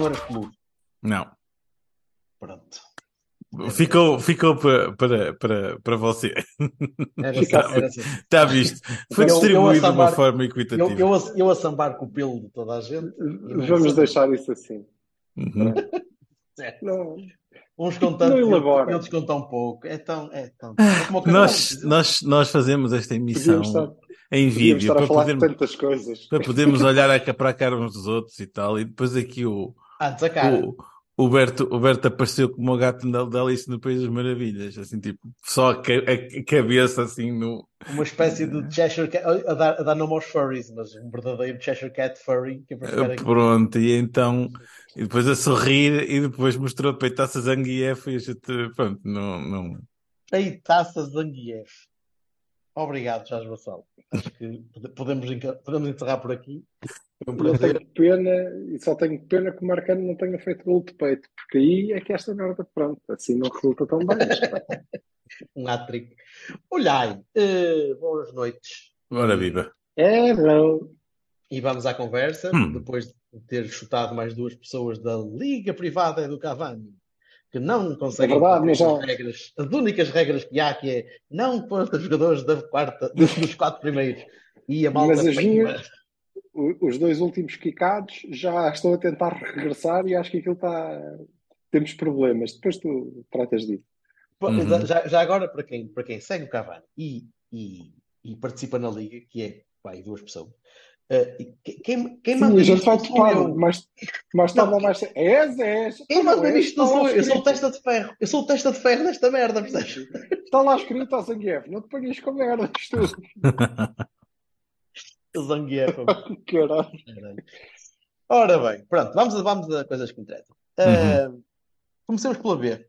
Não eras peludo. Não. Pronto. Ficou, ficou para, para, para, para você. Era, Está, era assim. está visto. Foi Eu- eu distribuído de uma sambar- forma Eu, equitativa. eu, a, eu a sambar com o pelo de toda a gente. Vamos deixar isso assim. Uhum. Certo. Não, Uns com tanto, Não e elabora. outros com tão pouco. É tão. É tão é como o carvão, Nós, nós, nós fazemos esta emissão estar, em vídeo para podermos, tantas coisas. para podermos olhar a- para a cara uns dos outros e tal. E depois aqui o, Antes a cara. o, o, Berto, o Berto apareceu como o gato da, Alice no País das Maravilhas. Assim, tipo, só a, ca- a cabeça assim no. Uma espécie de Cheshire Cat. A dar, a dar nome aos furries, mas um verdadeiro Cheshire Cat furry. Que ficar aqui. Pronto, e então. E depois a sorrir e depois mostrou peitaça Zangief e a gente, pronto, não, não. Ei, taça Zangief. Obrigado, Jorge Vassal. Acho que pode- podemos, podemos encerrar por aqui. Foi um Eu prazer. tenho pena, e só tenho pena que o Marcano não tenha feito gol de peito, porque aí é que esta merda, pronto, assim não resulta tão bem. Um hat-trick. Olhai, eh, boas noites. Ora viva. É, não. E vamos à conversa, Hum. depois de ter chutado mais duas pessoas da Liga Privada do Cavani, que não conseguem É verdade, já- as regras, as únicas regras que há, que é não pôr os jogadores da quarta, dos, dos quatro primeiros. E a malta Mas minhas- Os dois últimos quicados já estão a tentar regressar e acho que aquilo está. Temos problemas. Depois tu tratas disso. Uhum. Já, já agora, para quem, para quem segue o Cavani e, e, e participa na Liga, que é aí duas pessoas, quem, quem Sim, manda vai sou topar, eu. mas, mas Não, estava mais. És, és. Quem Não manda és, nisto não está lá sou eu, eu sou o testa de ferro. Eu sou o testa de ferro nesta merda, percebes? Está lá escrito ao Zangief, não te ponhas com merdas, tu. Zangief. Caralho. Caralho. Ora bem, pronto, vamos, a- vamos a coisas que interessam. Uhum. Uh, comecemos pela B.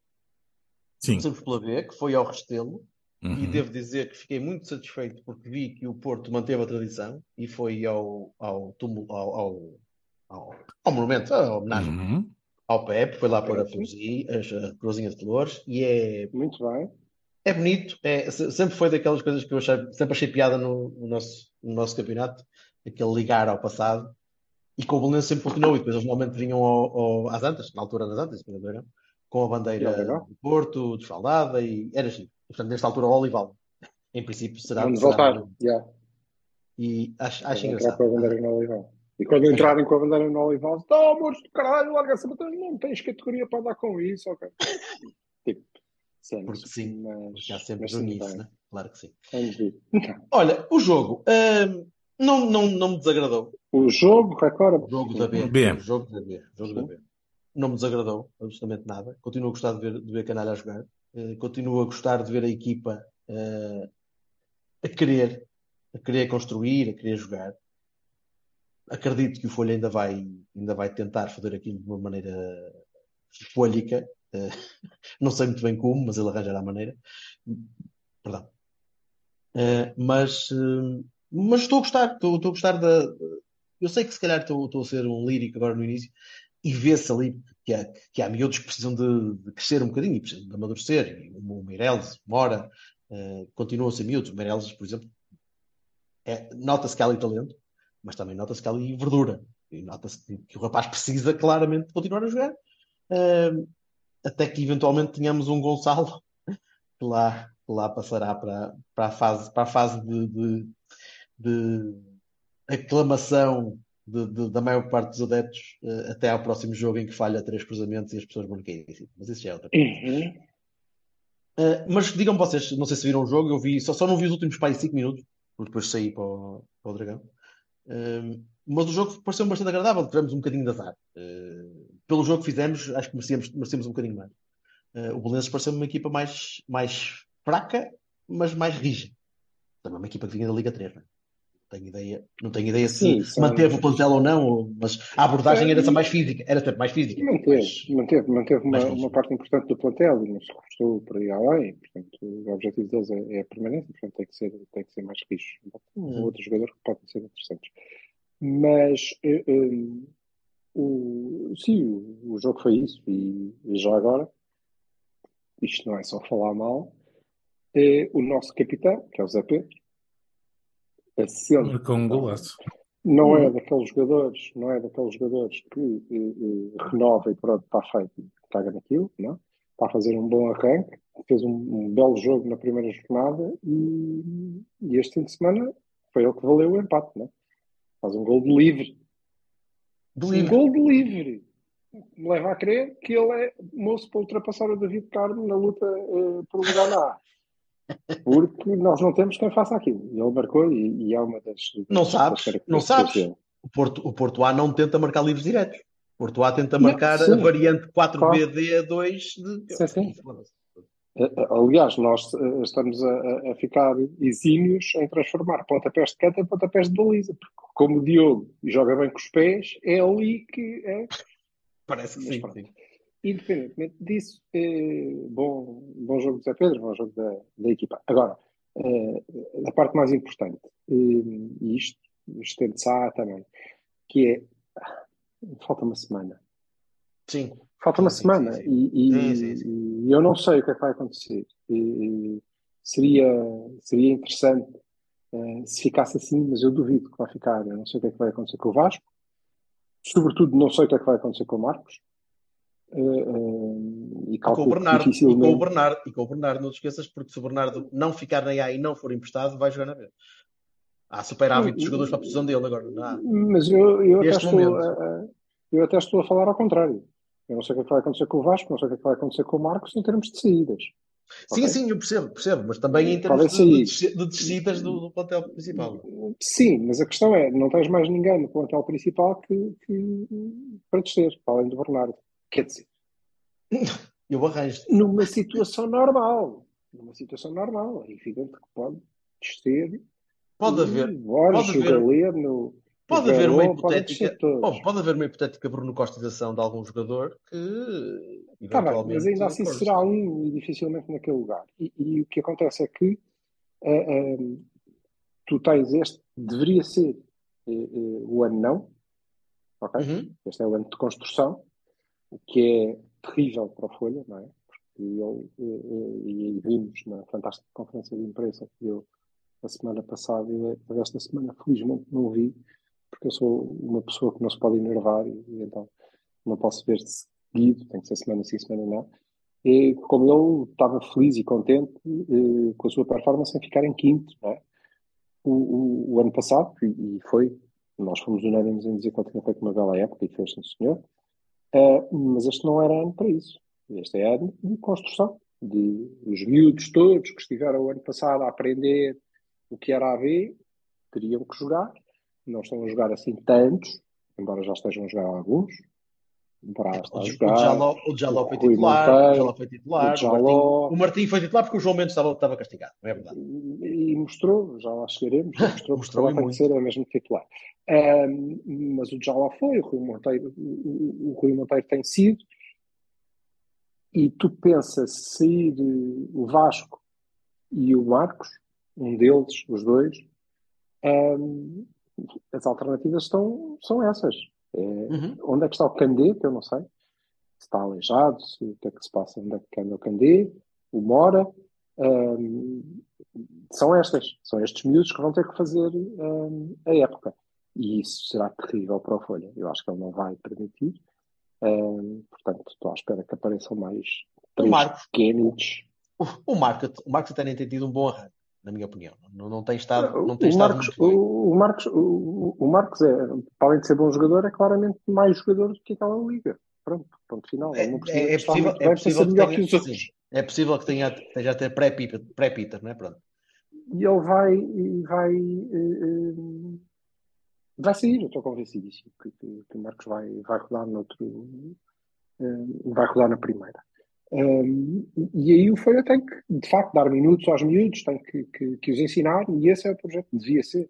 Sim. Comecemos pela B, que foi ao Restelo, e Uhum. devo dizer que fiquei muito satisfeito porque vi que o Porto manteve a tradição e foi ao, ao, túmulo, ao, ao, ao, ao monumento, à homenagem Uhum. ao Pepe, foi lá pôr a poesia, a corozinha de flores, e é, Muito bem. é bonito, é, se- sempre foi daquelas coisas que eu achei, sempre achei piada no, no nosso, no nosso campeonato, aquele ligar ao passado, e com o Belenenses sempre funcionou, e depois eles normalmente vinham ao, ao- às Antas, na altura das Antas, com a bandeira do Porto, desfaldada, e era giro. E, portanto, nesta altura, o Olival, em princípio, será. Vamos será voltar. muito- Já. E acho, acho engraçado. com a bandeira no Olival. E quando entrarem com a bandeira no Olival, oh, amores do caralho, larga essa bandeira. Não tens categoria para dar com isso, ok? Tipo. Porque sim, Mas, Porque há sempre mas sim, nisso, né? Claro que sim. Olha, o jogo hum, não, não, não me desagradou. O jogo, recorda. O jogo da B. B. O jogo da B. O jogo da B. Não me desagradou absolutamente nada. Continuo a gostar de ver, de ver Canalha a jogar. Eh, continuo a gostar de ver a equipa eh, a querer, a querer construir, a querer jogar. Acredito que o Folha ainda vai, ainda vai tentar fazer aquilo de uma maneira folhica. Eh, não sei muito bem como, mas ele arranjará a maneira. Perdão. Mas, mas estou a gostar, estou, estou a gostar da. Eu sei que se calhar estou, estou a ser um lírico agora no início e vê-se ali que há, que há miúdos que precisam de, de crescer um bocadinho e precisam de amadurecer. E o Meireles, Mora, continuam a ser miúdos. O Meireles, por exemplo, é- nota-se que há ali talento, mas também nota-se que há ali verdura. E nota-se que, o rapaz precisa claramente de continuar a jogar. Eh, até que eventualmente tenhamos um Gonçalo que lá, que lá passará para, para a fase, para a fase de, de, de aclamação de- de- da maior parte dos adeptos eh, até ao próximo jogo em que falha três cruzamentos e as pessoas vão cair em cima. Mas isso já é outra coisa. Uhum. Eh, mas digam vocês, não sei se viram o jogo, eu vi, só, só não vi os últimos pá, 5 minutos, porque depois saí para o, para o Dragão. Eh, mas o jogo pareceu-me bastante agradável, tivemos um bocadinho de azar. Pelo jogo que fizemos, acho que merecíamos, merecíamos um bocadinho mais. O Belenenses pareceu-me uma equipa mais, mais fraca, mas mais rija. Também uma equipa que vinha da Liga 3, não é? Não tenho ideia, não tenho ideia se Sim, são- manteve o plantel ou não, mas a abordagem É, era essa mais física, era sempre mais física. Manteve, mas- manteve, manteve uma, uma parte importante do plantel e não se reforçou por aí além. Portanto, o objetivo deles é, é a permanência, portanto, tem que ser, tem que ser mais rijo. Um Uhum. outro jogador que podem ser interessantes. Mas, eh, eh, o, sim, o, o jogo foi isso. E, e já agora, isto não é só falar mal, é o nosso capitão, que é o Zé Pedro, assente Marcou um golaço. não é Uhum. daqueles jogadores, não é daqueles jogadores que eh, eh, renova e pronto, está feito, caga naquilo, não? Está a fazer um bom arranque, fez um, um belo jogo na primeira jornada e, e este fim de semana foi ele que valeu o empate, não? Faz um gol de livre. Um livre. gol de livre. Me leva a crer que ele é moço para ultrapassar o David Carmo na luta eh, por lugar na A. Porque nós não temos quem faça aquilo. E ele marcou e, e é uma das. Não das sabes, não sabes. O Porto, o Porto A não tenta marcar livros diretos. O Porto A tenta Não, marcar sim. a variante Claro. 4BD2 de. Sim, sim. Eh, Aliás, nós eh, estamos a, a- ficar exímios em transformar pontapés de canto em pontapés de baliza. Porque, como o Diogo joga bem com os pés, é ali que é. Parece que Mas sim. sim. Independentemente disso, eh, bom, bom jogo do Zé Pedro, bom jogo da, da equipa. Agora, eh, a parte mais importante, eh, e isto, estende-se à também, que é. Falta uma semana. Sim. Falta uma Sim, semana sim, sim. E, e- e eu não sei o que é que vai acontecer. E- e seria, seria interessante eh, se ficasse assim, mas eu duvido que vai ficar. Eu não sei o que é que vai acontecer com o Vasco. Sobretudo, não sei o que é que vai acontecer com o Marcos. Eh, eh, e E com o calculo Bernardo, e com o dificilmente. Bernardo, e com o Bernardo, não te esqueças, porque se o Bernardo não ficar na A e não for emprestado, vai jogar na B. Há superávit de jogadores para a posição dele agora. Não há. Mas eu, eu, até estou a, eu até estou a falar ao contrário. Eu não sei o que é que vai acontecer com o Vasco, não sei o que é que vai acontecer com o Marcos em termos de saídas. Sim, Ok? sim, eu percebo, percebo, mas também em termos de, de, de descidas do, do plantel principal. Sim, mas a questão é, não tens mais ninguém no plantel principal que, que- para descer, para além do Bernardo. Quer dizer, Eu arranjo. numa situação normal, numa situação normal, é evidente que pode descer. Pode haver, Borges, pode haver- Galeno, pode haver uma hipotética, todos. bom, pode haver uma hipotética Bruno Costização de algum jogador que Está bem, mas ainda assim será um e dificilmente naquele lugar. E, e o que acontece é que ah, ah, tu tens este, deveria ser eh, o ano não, ok? Uhum. Este é o ano de construção, o que é terrível para o Folha, não é? Porque ele, eh, eh, e vimos na fantástica conferência de imprensa que deu a semana passada, eu esta semana felizmente não vi, porque eu sou uma pessoa que não se pode enervar e, e então não posso ver seguido, tem que ser semana sim, semana não. E como ele estava feliz e contente eh, com a sua performance em ficar em quinto, não é? O, o, o ano passado, e, e foi, nós fomos unânimes em dizer que ele tinha feito uma bela época e fez, sim senhor, eh, mas este não era ano para isso. Este é ano de construção, de os miúdos todos que estiveram o ano passado a aprender o que era a B, teriam que jogar, não estão a jogar assim tantos, embora já estejam a jogar alguns, Brás está O a jogar, o Jaló, o Jaló foi titular, o Jaló foi titular, o Jaló. Martim, o Martim foi titular porque o João Mendes estava, estava castigado, não é verdade? e, e mostrou, já lá chegaremos, mostrou, Mostrou que tem que ser é mesmo titular. Ahm, mas o Jaló foi, o Rui Monteiro, o, o- Rui Monteiro tem sido, e tu pensas sair eh, o Vasco e o Marcos, um deles, os dois, ahm, as alternativas estão, são essas. É, Uhum. onde é que está o Candê, que eu não sei. Se está aleijado, se, o que é que se passa, onde é que anda o Candê, o Mora. ahm, são estas, são estes miúdos que vão ter que fazer ahm, a época. E isso será terrível para o Folha. Eu acho que ele não vai permitir. Ahm, portanto, estou à espera que apareçam mais O três Marcos, Kennedy. o, o Marcos, o Marcos até nem tem tido um bom arranque, na minha opinião. Não, não tem estado, não O tem estado Marcos, muito bem. o, o Marcos, o, o Marcos é, para além de ser bom jogador, é claramente mais jogador do que aquela liga. Pronto, ponto final. É, é- é estar possível, é possível que tenha, que sim, é possível que tenha, esteja até pré-Peter, pré-Peter, não é? Pronto. E ele vai, vai, eh, eh, vai sair, eu estou convencidíssimo que, que, que o Marcos vai, vai rodar noutro, eh, vai rodar na primeira. Um, e aí o Folha tem que, de facto, dar minutos aos miúdos, tem que, que, que os ensinar, e esse é o projeto, devia ser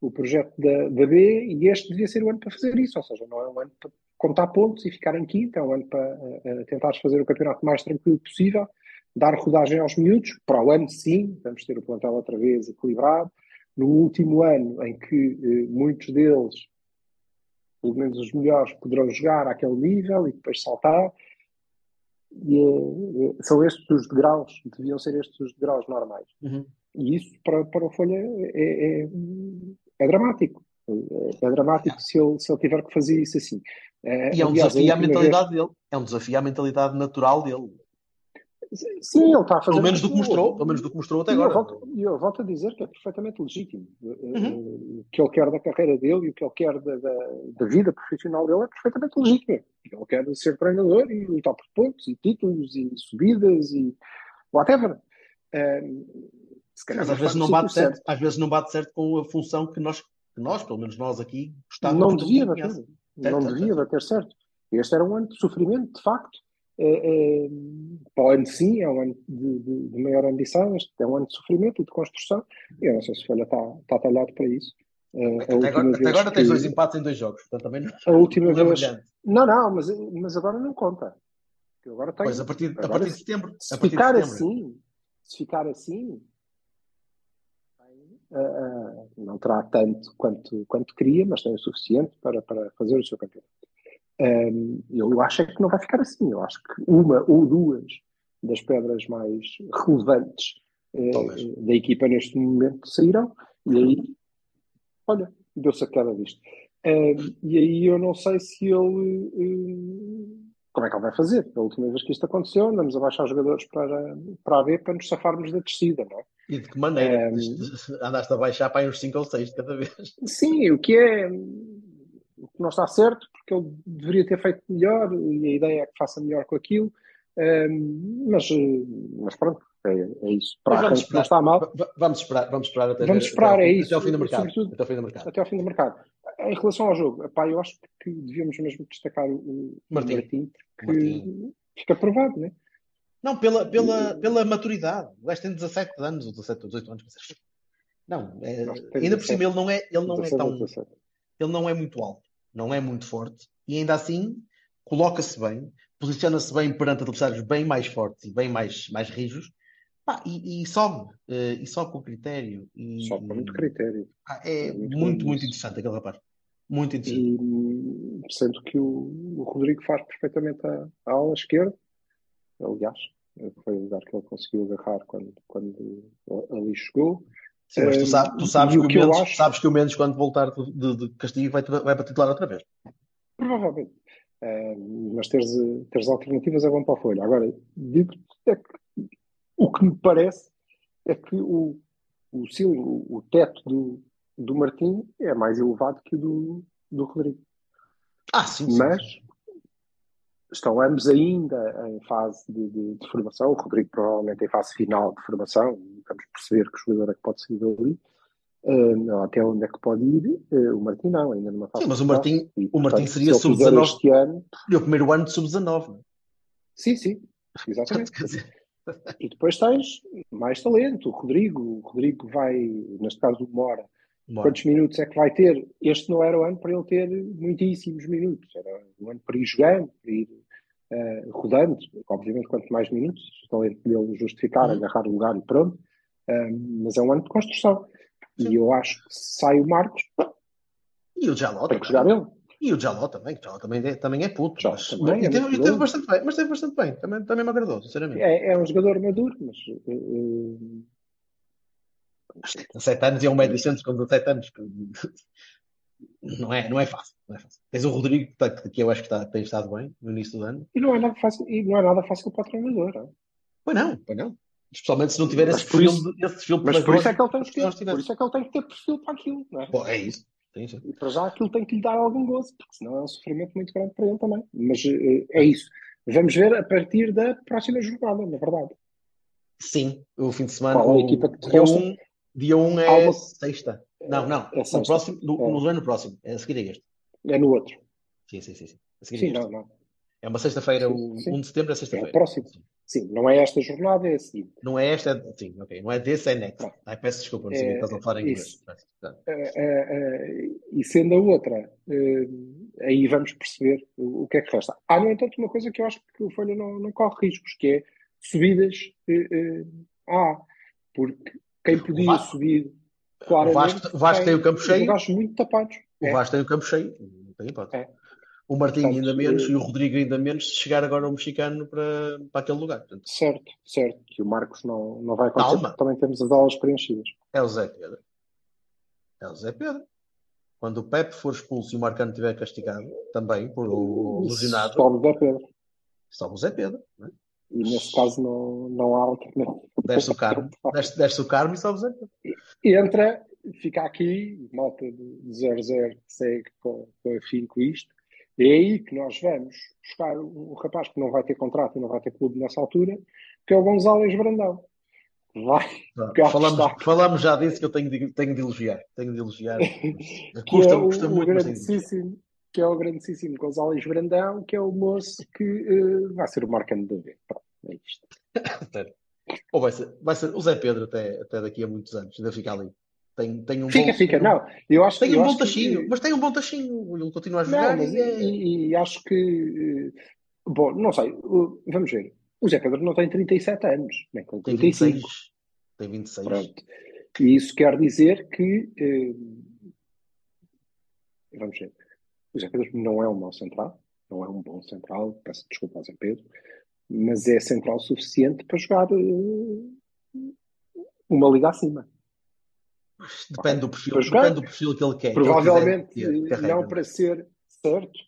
o projeto da, da B, e este devia ser o ano para fazer isso, ou seja, não é um ano para contar pontos e ficar em quinto, é um ano para uh, tentar fazer o campeonato mais tranquilo possível, dar rodagem aos miúdos, para o ano sim, vamos ter o plantel outra vez equilibrado, no último ano em que uh, muitos deles, pelo menos os melhores, poderão jogar àquele nível e depois saltar, e é, é, são estes os degraus, deviam ser estes os degraus normais. Uhum. E isso para, para o Folha é, é, é dramático. É, é dramático se ele, se ele tiver que fazer isso assim. E é um Aliás, desafio à mentalidade dele. É um desafio à mentalidade natural dele. Sim, ele está a fazer. Pelo menos do que mostrou, pelo menos do que mostrou até E eu agora. volto, e eu volto a dizer que é perfeitamente legítimo. Uhum. O que ele quer da carreira dele e o que ele quer da, da, da vida profissional dele é perfeitamente legítimo. Ele quer ser treinador e lutar por pontos e títulos e subidas e whatever. Um, calhar Mas às vezes não bate certo, às vezes não bate certo com a função que nós, que nós pelo menos nós aqui, gostávamos Não devia bater. Certo, Não devia bater certo. Este era um ano de sofrimento, de facto. É, é, para o ano sim, é um ano de, de, de maior ambição, este é um ano de sofrimento e de construção. E eu não sei se o Folha está, está talhado para isso. Eh, a Até agora, até agora tens que- dois empates em dois jogos, portanto também não, A última não é vez. brilhante. Não, não, mas, mas agora não conta. Eu agora tenho. Pois a partir, a agora, partir de setembro. se A ficar setembro. assim, se ficar assim, não terá tanto quanto, quanto queria, mas tem o suficiente para, para fazer o seu campeonato. Ahm, eu acho é que não vai ficar assim. Eu acho que uma ou duas das pedras mais relevantes eh, Talvez. da equipa neste momento sairão, e aí, olha, deu-se a queda disto. Ahm, e aí eu não sei se ele. hum, como é que ele vai fazer? A última vez que isto aconteceu, andamos a baixar os jogadores para, para a B para nos safarmos da descida, não é? E de que maneira? Ehm, Isto- Andaste a baixar para aí uns 5 ou 6 de cada vez. Sim, o que é. Que não está certo, porque ele deveria ter feito melhor e a ideia é que faça melhor com aquilo. Ahm, mas, mas pronto, é, é isso. Para Mas vamos arranque não esperar. está mal, Va- va- Vamos esperar, vamos esperar até, Vamos esperar, até, é fim- isso. até ao fim do mercado. Até ao fim do mercado. até ao fim do mercado. Em relação ao jogo, epá, eu acho que devíamos mesmo destacar o, Martim. Martim, porque Martim. fica provado, né? Não, pela, pela, pela maturidade. O gajo tem 17 anos, ou 17 ou 18 anos. mas- Não, é- Não, ainda por 17. cima ele não é, ele não é 17 ou tão, 17. ele não é muito alto, não é muito forte, e ainda assim coloca-se bem, posiciona-se bem perante adversários bem mais fortes e bem mais, mais rijos, pá, e, e sobe, eh, e sobe com critério. E, Só com muito critério. é muito muito, muito interessante aquele rapaz. Muito interessante. E sendo que o, o Rodrigo faz perfeitamente a, a ala esquerda, aliás, foi o lugar que ele conseguiu agarrar quando, quando ali chegou. Sim, mas tu, eh, sa- tu sabes, que que Mendes, acho- sabes que o Mendes, quando voltar de, de- castigo, vai, vai para titular outra vez. Provavelmente. Eh, mas teres, teres alternativas é bom para a folha. Agora, digo é que o que me parece é que o, o ceiling, o, o teto do, do Martim é mais elevado que o do, do Rodrigo. Ah, sim, sim. Mas estão ambos ainda em fase de, de- de formação. O Rodrigo provavelmente em fase final de formação. Vamos perceber que o jogador é que pode sair dali. Eh, até onde é que pode ir. Eh, o Martim não, ainda numa fase Sim, mas o Martim-. E, o Martim portanto, seria se ele fizer sub-19. este ano. O primeiro ano de sub-19. não é? Sim, sim, exatamente. E depois tens mais talento. O Rodrigo, o Rodrigo vai, neste caso o Mora, bora. quantos minutos é que vai ter? Este não era o ano para ele ter muitíssimos minutos. Era um ano para ir jogando, para ir eh, rodando. Obviamente, quanto mais minutos, o talento dele justificar, Uhum. agarrar o lugar e pronto. Eh, mas é um ano de construção. Sim. E eu acho que sai o Marcos, E o Jaló tem que jogar ele. E o Jaló também. O Jaló também é, também é puto. Jaló mas, também e é teve, teve bastante bem. Mas teve bastante bem. Também, também me agradou, sinceramente. É, é um jogador maduro, mas eh, eh, Com 7 anos e é um médio centro com 17 anos. Não é, não é fácil. Não é fácil. Tens o Rodrigo, que, tá- que eu acho que está, tem estado bem no início do ano. e não é nada fácil, e não é nada fácil para o treinador. não é? Pois não, pois não. Especialmente se não tiver Mas esse perfil, isso- de- esse perfil Mas por isso é que ele tem que ter, por isso é que ele tem que ter perfil para aquilo, não é? Pô, é isso. E para já aquilo tem que lhe dar algum gozo, porque senão é um sofrimento muito grande para ele também. Mas eh, é isso. Vamos ver a partir da próxima jornada, na verdade. Sim, o fim de semana. Qual a equipa que te dia resta? 1 dia um é uma- sexta. Não, não. É no próximo, no, É. no, não é no próximo. É a seguir a este. É no outro. Sim, sim, sim. sim. A seguir a Sim, este. não, não. É uma sexta-feira, o sim. 1 de setembro é É sexta-feira. o próximo. Sim. Sim, não é esta jornada, é a seguinte. Não é esta, é- sim, ok. Não é desse, é next. Pronto. Ai, peço desculpa, não sabia que É, estás a falar em inglês. tá. E sendo a outra, aí vamos perceber o, que é que resta. Há, no entanto, uma coisa que eu acho que o Folha não, não corre riscos, que é subidas A. Porque quem podia Vasco- subir O Vasco, o Vasco tem o campo os cheio. lugares muito tapados. O É. Vasco tem o campo cheio. Não tem hipótese. É. O Martinho Portanto, ainda menos eh, e o Rodrigo ainda menos se chegar agora o mexicano para, para aquele lugar. Portanto, Certo, certo. Que o Marcos não, não vai acontecer, Calma. também temos as aulas preenchidas. é o Zé Pedro. É o Zé Pedro. Quando o Pepe for expulso e o Marcano estiver castigado, também por o lesionado, Sobe da Pedro. sobe o Zé Pedro. não é? E nesse caso não, não há alternativa. Desce o Carmo, desce, desce o Carmo e o Zé Pedro. Entra, fica aqui, malta de 00 segue com, com afinco isto. É aí que nós vamos buscar um rapaz que não vai ter contrato e não vai ter clube nessa altura, que é o González Brandão. Vai, Cá Falamos, falamos já disso que eu tenho de, tenho de elogiar. Tenho de elogiar. que Custa, é o, custa o muito, elogiar. grandíssimo, que é o grandíssimo González Brandão, que é o moço que eh, vai ser o marcando da vez. Pronto, é isto. Ou vai ser, vai ser o Zé Pedro até, até daqui a muitos anos, ainda fica ali. Tem, tem um Fica, bom, fica, não. Eu acho, Tem eu um bom acho que- tachinho, mas tem um bom tachinho. Ele continua a Não, jogar mas e é- e, e acho que. eh, Bom, não sei. Vamos ver. O Zé Pedro não tem 37 anos, nem tem tem 35. 26. Tem 26. Pronto. E isso quer dizer que. eh, vamos ver. O Zé Pedro não é um mau central, não é um bom central, peço desculpa ao Zé Pedro, mas é central suficiente para jogar eh, uma liga acima. Depende do perfil, jogar, depende do perfil que ele quer. que ele Provavelmente ter, eh, não para ser certo,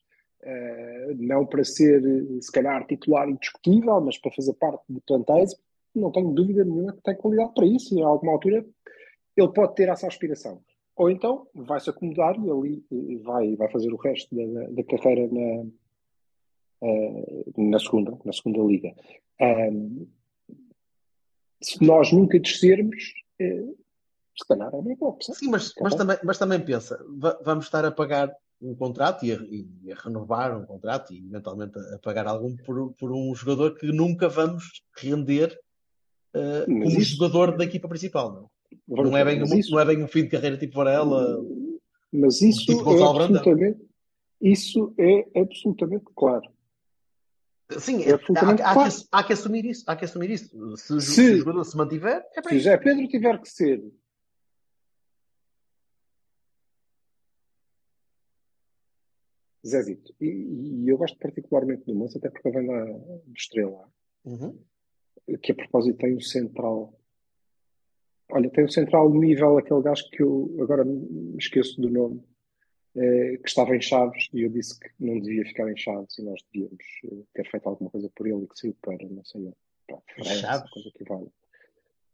eh, não para ser se calhar titular indiscutível, mas para fazer parte de plantéis, não tenho dúvida nenhuma que tem qualidade para isso e a alguma altura ele pode ter essa aspiração. Ou então vai-se acomodar e ali vai, vai fazer o resto da, da- carreira na, eh, na, segunda, na segunda liga. Ahm, se nós nunca descermos, eh, se calhar é uma boa opção. Sim, mas, Tá mas, também, mas também pensa, va- vamos estar a pagar um contrato e a, e a renovar um contrato e eventualmente a, a pagar algum por, por um jogador que nunca vamos render Mas como isso- jogador da equipa principal. Não, Vamos não, é bem, um, isso- não é bem um fim de carreira tipo Varela. Mas isso Tipo é absolutamente, isso é absolutamente claro. Sim, É há, absolutamente há claro. que, há que assumir isso. Há que assumir isso. Se, o- Se- se o jogador se mantiver, é para Se. José Pedro tiver que ser Zezito, e, e eu gosto particularmente do moço, até porque vem da Estrela, Uhum. que a propósito tem um central. Olha, tem um central nível, aquele gajo que eu agora me esqueço do nome, eh, que estava em Chaves, e eu disse que não devia ficar em Chaves, e nós devíamos eh, ter feito alguma coisa por ele, e que saiu para, não sei, para a França, Chaves? coisa que vale.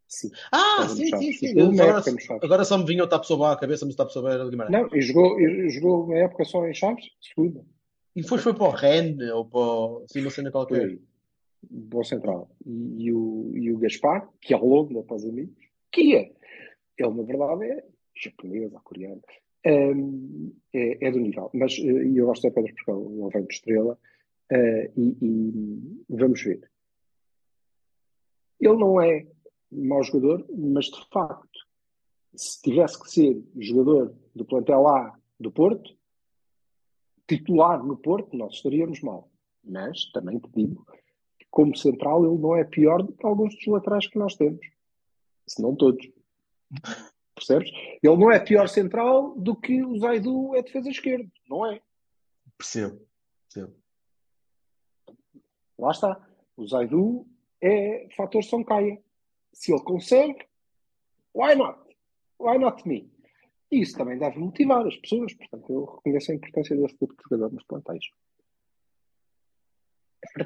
Sim. Ah, sim, sim, sim. Uma Agora, agora só me vinha o Tapsoba à cabeça, mas o Tapsoba era de Guimarães. Não, e jogou, e jogou uma época só em Chaves, segunda. E depois foi para o Rennes ou para o... Sim, uma cena qualquer. Boa central. E, e o, e o Gaspar, que é longo para os amigos, é, ele na verdade é japonês ou coreano, Hum, é, é do nível. Mas e eu gosto de Pedro porque ele vem de estrela, eh, e, e vamos ver. Ele não é mau jogador, mas de facto, se tivesse que ser jogador do plantel A do Porto, titular no Porto, nós estaríamos mal. Mas também te digo que, como central, ele não é pior do que alguns dos laterais que nós temos. Se não todos. Percebes? Ele não é pior central do que o Zaidu é defesa esquerda. Não é. Percebo. Percebo. Lá está. O Zaidu é fator São Caia. Se ele consegue, why not? Why not me? E isso também deve motivar as pessoas. Portanto, eu reconheço a importância desse tipo de jogador nos plantéis.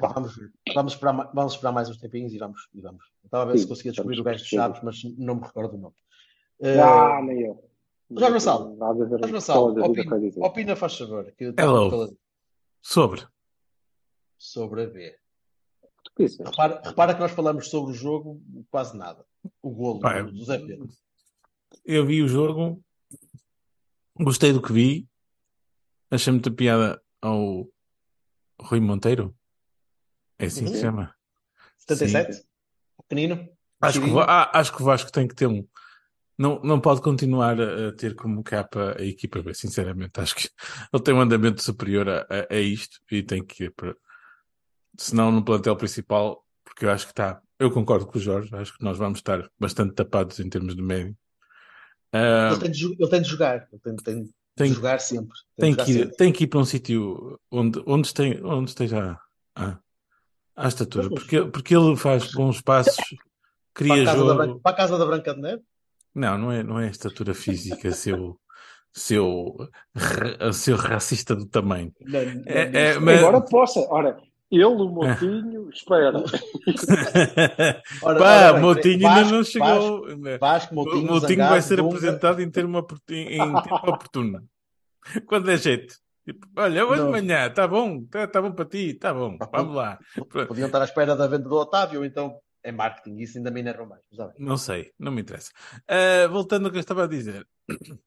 Pá, Vamos, vamos, esperar, vamos esperar mais uns tempinhos e vamos. E vamos. Estava a ver Sim, se conseguia descobrir o gajo de. Chaves, mas não me recordo o nome. Ah, nem eu. Jorge ver Jorge opina, opina, faz favor. Que eu Hello. Sobre. sobre a B. Repara, repara que nós falamos sobre o jogo quase nada. O golo Pá, do Zé Pedro. Eu vi o jogo, gostei do que vi, achei muita piada ao Rui Monteiro. É assim que se chama. 77? Pequenino? Acho que, ah, acho que o Vasco tem que ter um. Não, não pode continuar a, ter como capa a equipa B, sinceramente. Acho que ele tem um andamento superior a, a, a isto e tem que ir para. Se não no plantel principal, porque eu acho que está. Eu concordo com o Jorge, acho que nós vamos estar bastante tapados em termos de médio. Ah, Ele tem de, ele tem de jogar. Ele tem, tem de Tem- jogar sempre. tem, de jogar que ir, sempre. tem que ir para um sítio onde, onde, onde esteja a, a estatura, porque, porque ele faz bons passos, Para cria a, casa da jogo. Branca, para a casa da Branca de Neve? Não, não é, não é a estatura física, seu, seu, seu racista do tamanho. Não, não, É- é, mas- Embora possa, ora, ele, o Motinho, espera. Ora, Pá, ora bem, Motinho Vasco, ainda não chegou. Vasco, Vasco, O Motinho, Motinho vai Zangado, ser Dunga. apresentado em termo, em, em tempo oportuno. Quando é jeito. Tipo, olha, hoje de manhã, está bom, está tá bom para ti, está bom, vamos lá. Podiam estar à espera da venda do Otávio, então é marketing, isso ainda me enerva mais. Não sei, não me interessa. Ah, voltando ao que eu estava a dizer.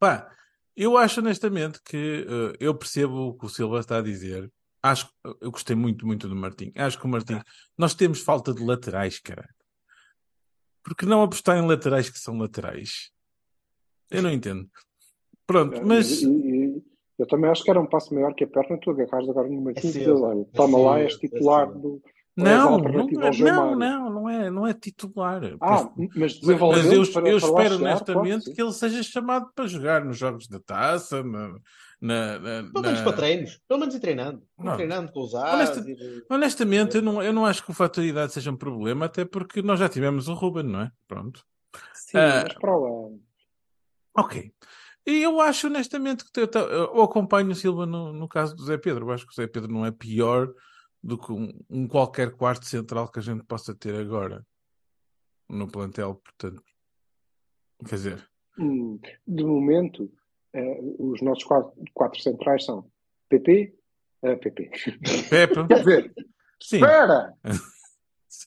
Pá, eu acho honestamente que eh, eu percebo o que o Silva está a dizer. Acho, eu gostei muito, muito do Martim. Acho que o Martim, nós temos falta de laterais, cara. Porque não apostar em laterais que são laterais? Eu não entendo. Pronto, mas eu também acho que era um passo maior que a perna, tu agarrares agora no Martins e cedo, dizes, olha, é toma lá, és é titular do. não, não, é- não, não, não é, não é titular. Ah, mas Mas eu, para, eu espero honestamente que ele seja chamado para jogar nos jogos da taça, na, na, na- Pelo menos na- para treinos, pelo menos ir treinando. Não. Treinando com os Honesta- Honestamente, eu não, eu não acho que o fator idade seja um problema, até porque nós já tivemos o Ruben, não é? Pronto. Sim, Ah. mas para o ano. Ok. E eu acho honestamente que eu, eu acompanho o Silva no, no caso do Zé Pedro. Eu acho que o Zé Pedro não é pior do que um, um qualquer quarto central que a gente possa ter agora no plantel, portanto. Quer dizer, Hum, de momento, eh, os nossos quatro, quatro centrais são PP, eh, PP. Pepe, Quer dizer, sim. espera!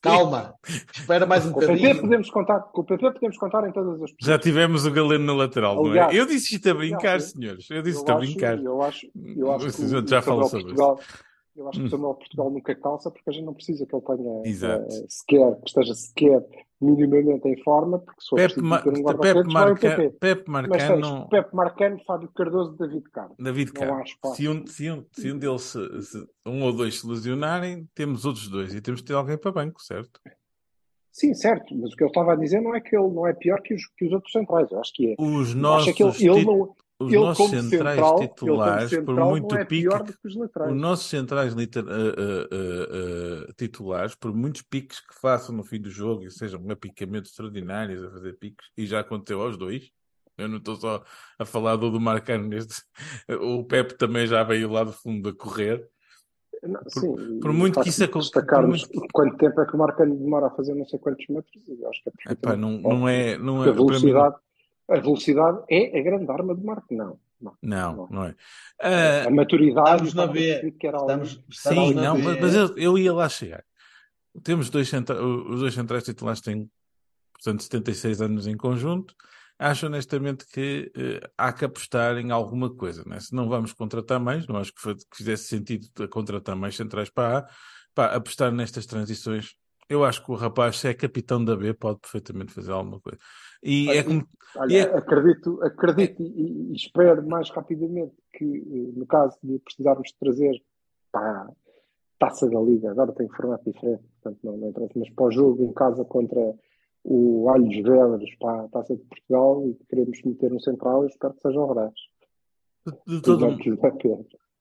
Calma, espera mais um Com o PP podemos contar, com o PP podemos contar em todas as Já posições. tivemos o Galeno no lateral, não Aliás, é? Eu disse isto a brincar, aliás, senhores. Eu disse isto a brincar. eu acho, eu acho que o, senhor já falou sobre Portugal, eu acho que o Samuel Portugal nunca calça porque a gente não precisa que ele tenha eh, sequer, que esteja sequer minimamente em forma, porque for Pepe, preciso Ma- ter um Pepe, o Marca, PP. Pepe Mas Marcano, tens Pepe Marcano, Fábio Cardoso, David Carlos. David Não há Carmo. Se um, se, um, se um deles, se- se um ou dois se lesionarem, temos outros dois e temos de ter alguém para banco, certo? Sim, certo, mas o que eu estava a dizer não é que ele não é pior que os, que os outros centrais, eu acho que é. Os nossos, acho que ele, ele não, os ele nossos centrais central, titulares, por central muito não é pique, os os nossos centrais eh, eh, eh, titulares, por muitos piques que façam no fim do jogo e sejam apicamentos extraordinários a fazer piques, e já aconteceu aos dois. Eu não estou só a falar do do Marcano neste. O Pepe também já veio lá do fundo a correr. Não, Por- sim, por muito que isso acon- destacarmos por quanto tempo é que o Marcano demora a fazer não sei quantos metros, eu acho que é Epá, não, não é. Não é a para mim- velocidade, a velocidade é a grande arma de Marco, não. não. Não, não é. A Ah, maturidade Estamos na B. que era. Estamos, estamos sim, na não, B. mas, mas eu, eu ia lá chegar. Temos dois centra... os dois centrais titulares têm, portanto, 76 anos em conjunto. Acho honestamente que eh, há que apostar em alguma coisa. Né? Se não vamos contratar mais, não acho que, fa- que fizesse sentido contratar mais centrais para A, pá, apostar nestas transições. Eu acho que o rapaz, se é capitão da B, pode perfeitamente fazer alguma coisa. E é como. Olha, E é- acredito, acredito e, e espero mais rapidamente que, eh, no caso de precisarmos de trazer pá, taça da Liga, agora tem formato diferente, portanto não, não interessa, mas para o jogo em casa contra o Alhos Vedras para a taça de Portugal e que queremos meter no central, eu espero que seja o Brás. De, de todo,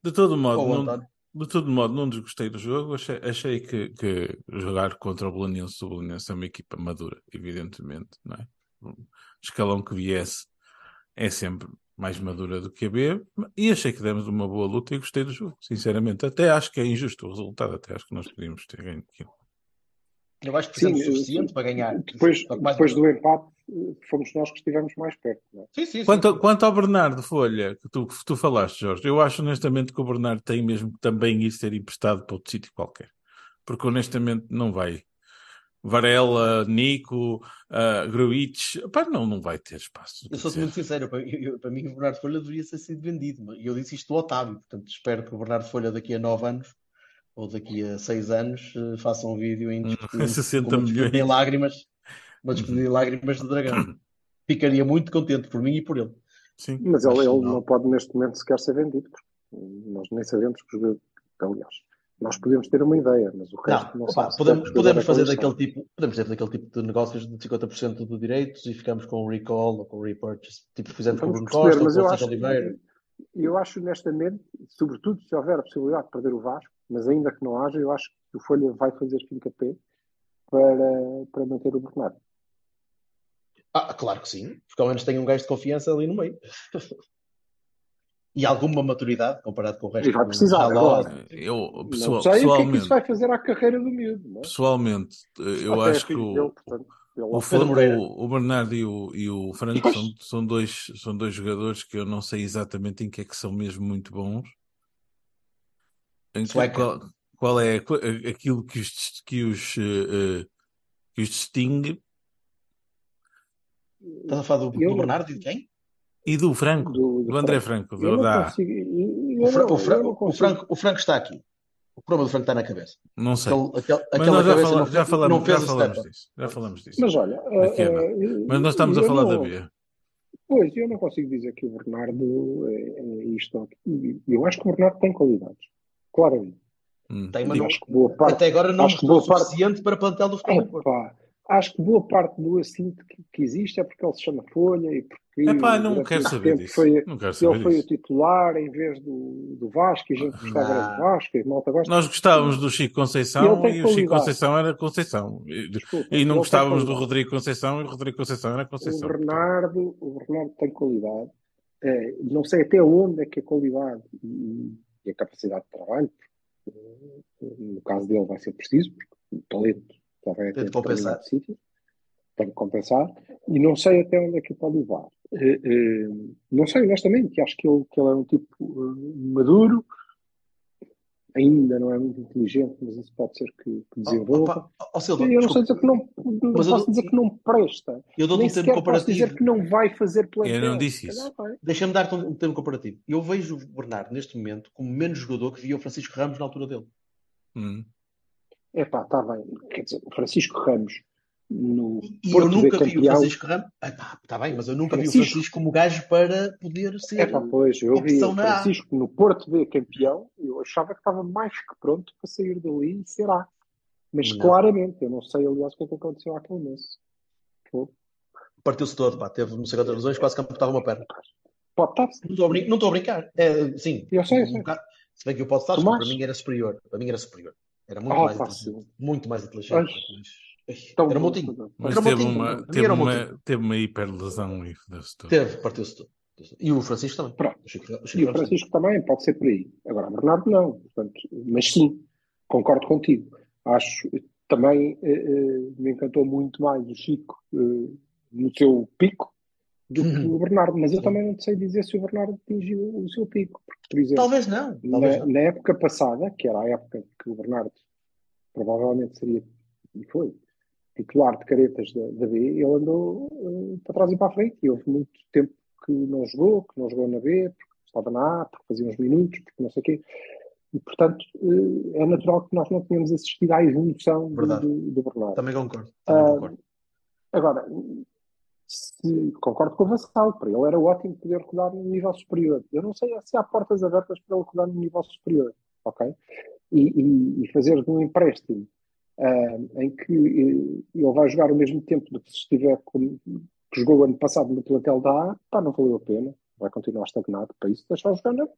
de todo modo, não. De todo modo, não desgostei do jogo. Achei, achei que, que jogar contra o Belenense, o Belenense é uma equipa madura, evidentemente, não é? O escalão que viesse é sempre mais madura do que a B. E achei que demos uma boa luta e gostei do jogo, sinceramente. Até acho que é injusto o resultado, até acho que nós podíamos ter ganho aquilo. Eu acho que Sim, o suficiente para ganhar. Depois, depois do empate, fomos nós que estivemos mais perto. Não é? Sim, sim, sim. Quanto, ao- quanto ao Bernardo Folha, que tu, que tu falaste, Jorge, eu acho honestamente que o Bernardo tem mesmo que também ir ser emprestado para outro sítio qualquer. Porque honestamente não vai. Varela, Nico, uh, Gruitch, pá, não, não vai ter espaço. Eu sou muito sincero, para, eu- para mim o Bernardo Folha deveria ter sido vendido. mas- E eu disse isto do Otávio, portanto espero que o Bernardo Folha daqui a nove anos ou daqui a seis anos eh, faça um vídeo em Hum, 60 com uma despedida em milhões. lágrimas, uma despedida em lágrimas de dragão. Ficaria muito contente por mim e por ele. Sim. Mas ele, ele não. não pode neste momento sequer ser vendido, nós nem sabemos que. Aliás, nós podemos ter uma ideia, mas o resto Não, não, opa, podemos, podemos é que fazer daquele tipo, podemos ter daquele tipo de negócios de 50% de direitos e ficamos com o recall ou com o repurchase, tipo fizemos com o Bruno Costa ou com eu o Oliveira. eu acho honestamente, sobretudo se houver a possibilidade de perder o Vasco, mas ainda que não haja, eu acho que o Folha vai fazer fim-capé para, para manter o Bernardo. Ah, claro que sim, porque ao menos tem um gajo de confiança ali no meio. E alguma maturidade comparado com o resto E vai do precisar agora. Eu, Não pessoal, sei o que é que pessoalmente, isso vai fazer à carreira do miúdo. Não é? pessoalmente, eu Até é acho que o, dele, portanto, o, o, o Bernardo e o, e o Franco são, são, dois, são dois jogadores que eu não sei exatamente em que é que são mesmo muito bons. Sueca. qual, qual é qu- aquilo que os, que os, eh, eh, que os distingue Estás a falar do, Eu do Bernardo e de quem? e do Franco, do, do André Franco, do, da, consigo. eu- O, Fra- o Fra- o. Franco, o Franco está aqui. O problema do Franco está na cabeça. não sei. Aquele, aquele, Mas nós já, cabeça fala- não, já fez- falamos, não já falamos disso. Já falamos disso. Mas olha, Aqui é eh, não. Mas nós estamos a falar da não- Bia. Pois, eu não consigo dizer que o Bernardo é, é isto. Eu acho que o Bernardo tem qualidades. Claramente. Hum. Tem, mas E não- acho que boa parte. até agora não acho que mostrou o boa parte- suficiente para plantel do futebol. Epá, acho que boa parte do assunto que, que existe é porque ele se chama Folha e porque Epá, não quero saber disso. foi, Não quero ele saber foi o titular em vez do, do Vasco e a gente gostava era do. Vasco e malta gosta. Nós gostávamos do Chico Ele Conceição tem e o Chico. Conceição era Conceição. E, Desculpa, e não ele gostávamos do. Rodrigo Conceição e o Rodrigo Conceição era O Conceição. Bernardo, o Bernardo tem qualidade. Eh, não sei até onde é que a qualidade e, e a capacidade de trabalho, porque, no caso dele vai ser preciso, porque o talento já vai até compensar. sítio, tem que compensar, e não sei até onde é que ele pode levar. Eh, eh, não sei, honestamente, acho que ele, que ele é um tipo eh, maduro, ainda não é muito inteligente, mas isso pode ser que, que desenvolva. Opa, ó Silva, E eu não sei desculpa, dizer que não, não posso dou- dizer que não presta. eu dou-te um termo posso comparativo. dizer que não vai fazer plantel. Eu não disse Se isso. Deixa-me dar-te um, um termo comparativo. Eu vejo o Bernardo neste momento como menos jogador que via o Francisco Ramos na altura dele. Hum. Epá, está bem. Quer dizer, o Francisco Ramos no E eu Porto B nunca vi o campeão. Francisco Ramos. Está bem, mas eu nunca vi o Francisco. Francisco como gajo para poder ser. Epá, pois, eu vi o. Francisco no Porto B campeão, eu achava que estava mais que pronto para sair dali e ser A. Mas Não. claramente, eu não sei, aliás, o que é que aconteceu àquele mês. Partiu-se todo, pá. Teve não sei quantas lesões, quase que amputava uma perna. Pode estar. Não estou a, brincar. É, sim. Eu sei, eu um sei. bocado- Se bem que eu posso estar, para mim era superior. Para mim era superior. Era muito Ah, mais pá. Muito mais inteligente. Mas- Tão Era bom, tudo. Mas Era um teve montinho. uma, teve, era um uma, montinho. teve uma hiperlesão e fodeu-se todo. Teve, partiu-se todo. E o Francisco também. Pronto. O Chico- o Chico E o Ramos também. Francisco também, pode ser por aí. Agora, o Bernardo não. Portanto, mas sim, concordo contigo. Acho também eh, eh, me encantou muito mais o Chico eh, no seu pico do que Uhum. o Bernardo. Mas eu Sim. também não sei dizer se o Bernardo atingiu o seu pico. Porque, por exemplo, Talvez não. Talvez na, não. na época passada, que era a época que o Bernardo provavelmente seria, e foi, titular de caretas da, da B, ele andou eh, para trás e para a frente. E houve muito tempo que não jogou, que não jogou na B, porque estava na A, porque fazia uns minutos, porque não sei o quê. E, portanto, eh, é natural que nós não tenhamos assistido à evolução do, Verdade. do, do Bernardo. Também concordo. Também Ah, concordo. Agora, se, concordo com o Vassal, para ele era ótimo poder rodar no nível superior. Eu não sei se há portas abertas para ele rodar no nível superior, ok? E, e, e fazer de um empréstimo ah, em que eh, ele vai jogar o mesmo tempo do que se estiver com, que jogou ano passado no plantel da A, pá, não valeu a pena, vai continuar estagnado para isso, deixa jogar, não.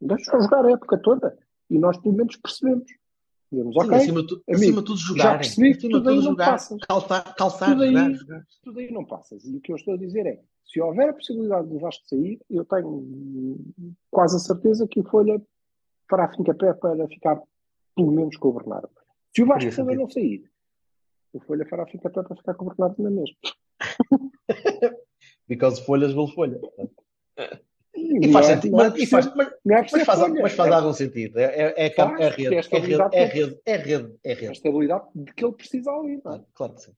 Deixa jogar a época toda. E nós pelo menos percebemos. Dizemos, Sim, ok, acima, de tu- amigo, acima de tudo já jogarem. percebi que tudo aí tudo não jogar. passas. Calçar, calçar Tudo aí- jogar, jogar. tudo aí não passas. E o que eu estou a dizer é, se houver a possibilidade do Vasco sair, eu tenho quase a certeza que o Folha fará fim-capé para ficar pelo menos com o Bernardo. Se o Vasco também sentido. não sair, o Folha fará fim-capé para ficar Bernardo na mesma. Because folhas will folha. E, E faz é- sentido. é Mas, e faz, mas, é mas mas é algum sentido. É, é, é, Faz, é rede, é é rede, é rede, é rede, é a estabilidade de que ele precisa ali. É? Claro, claro que sim.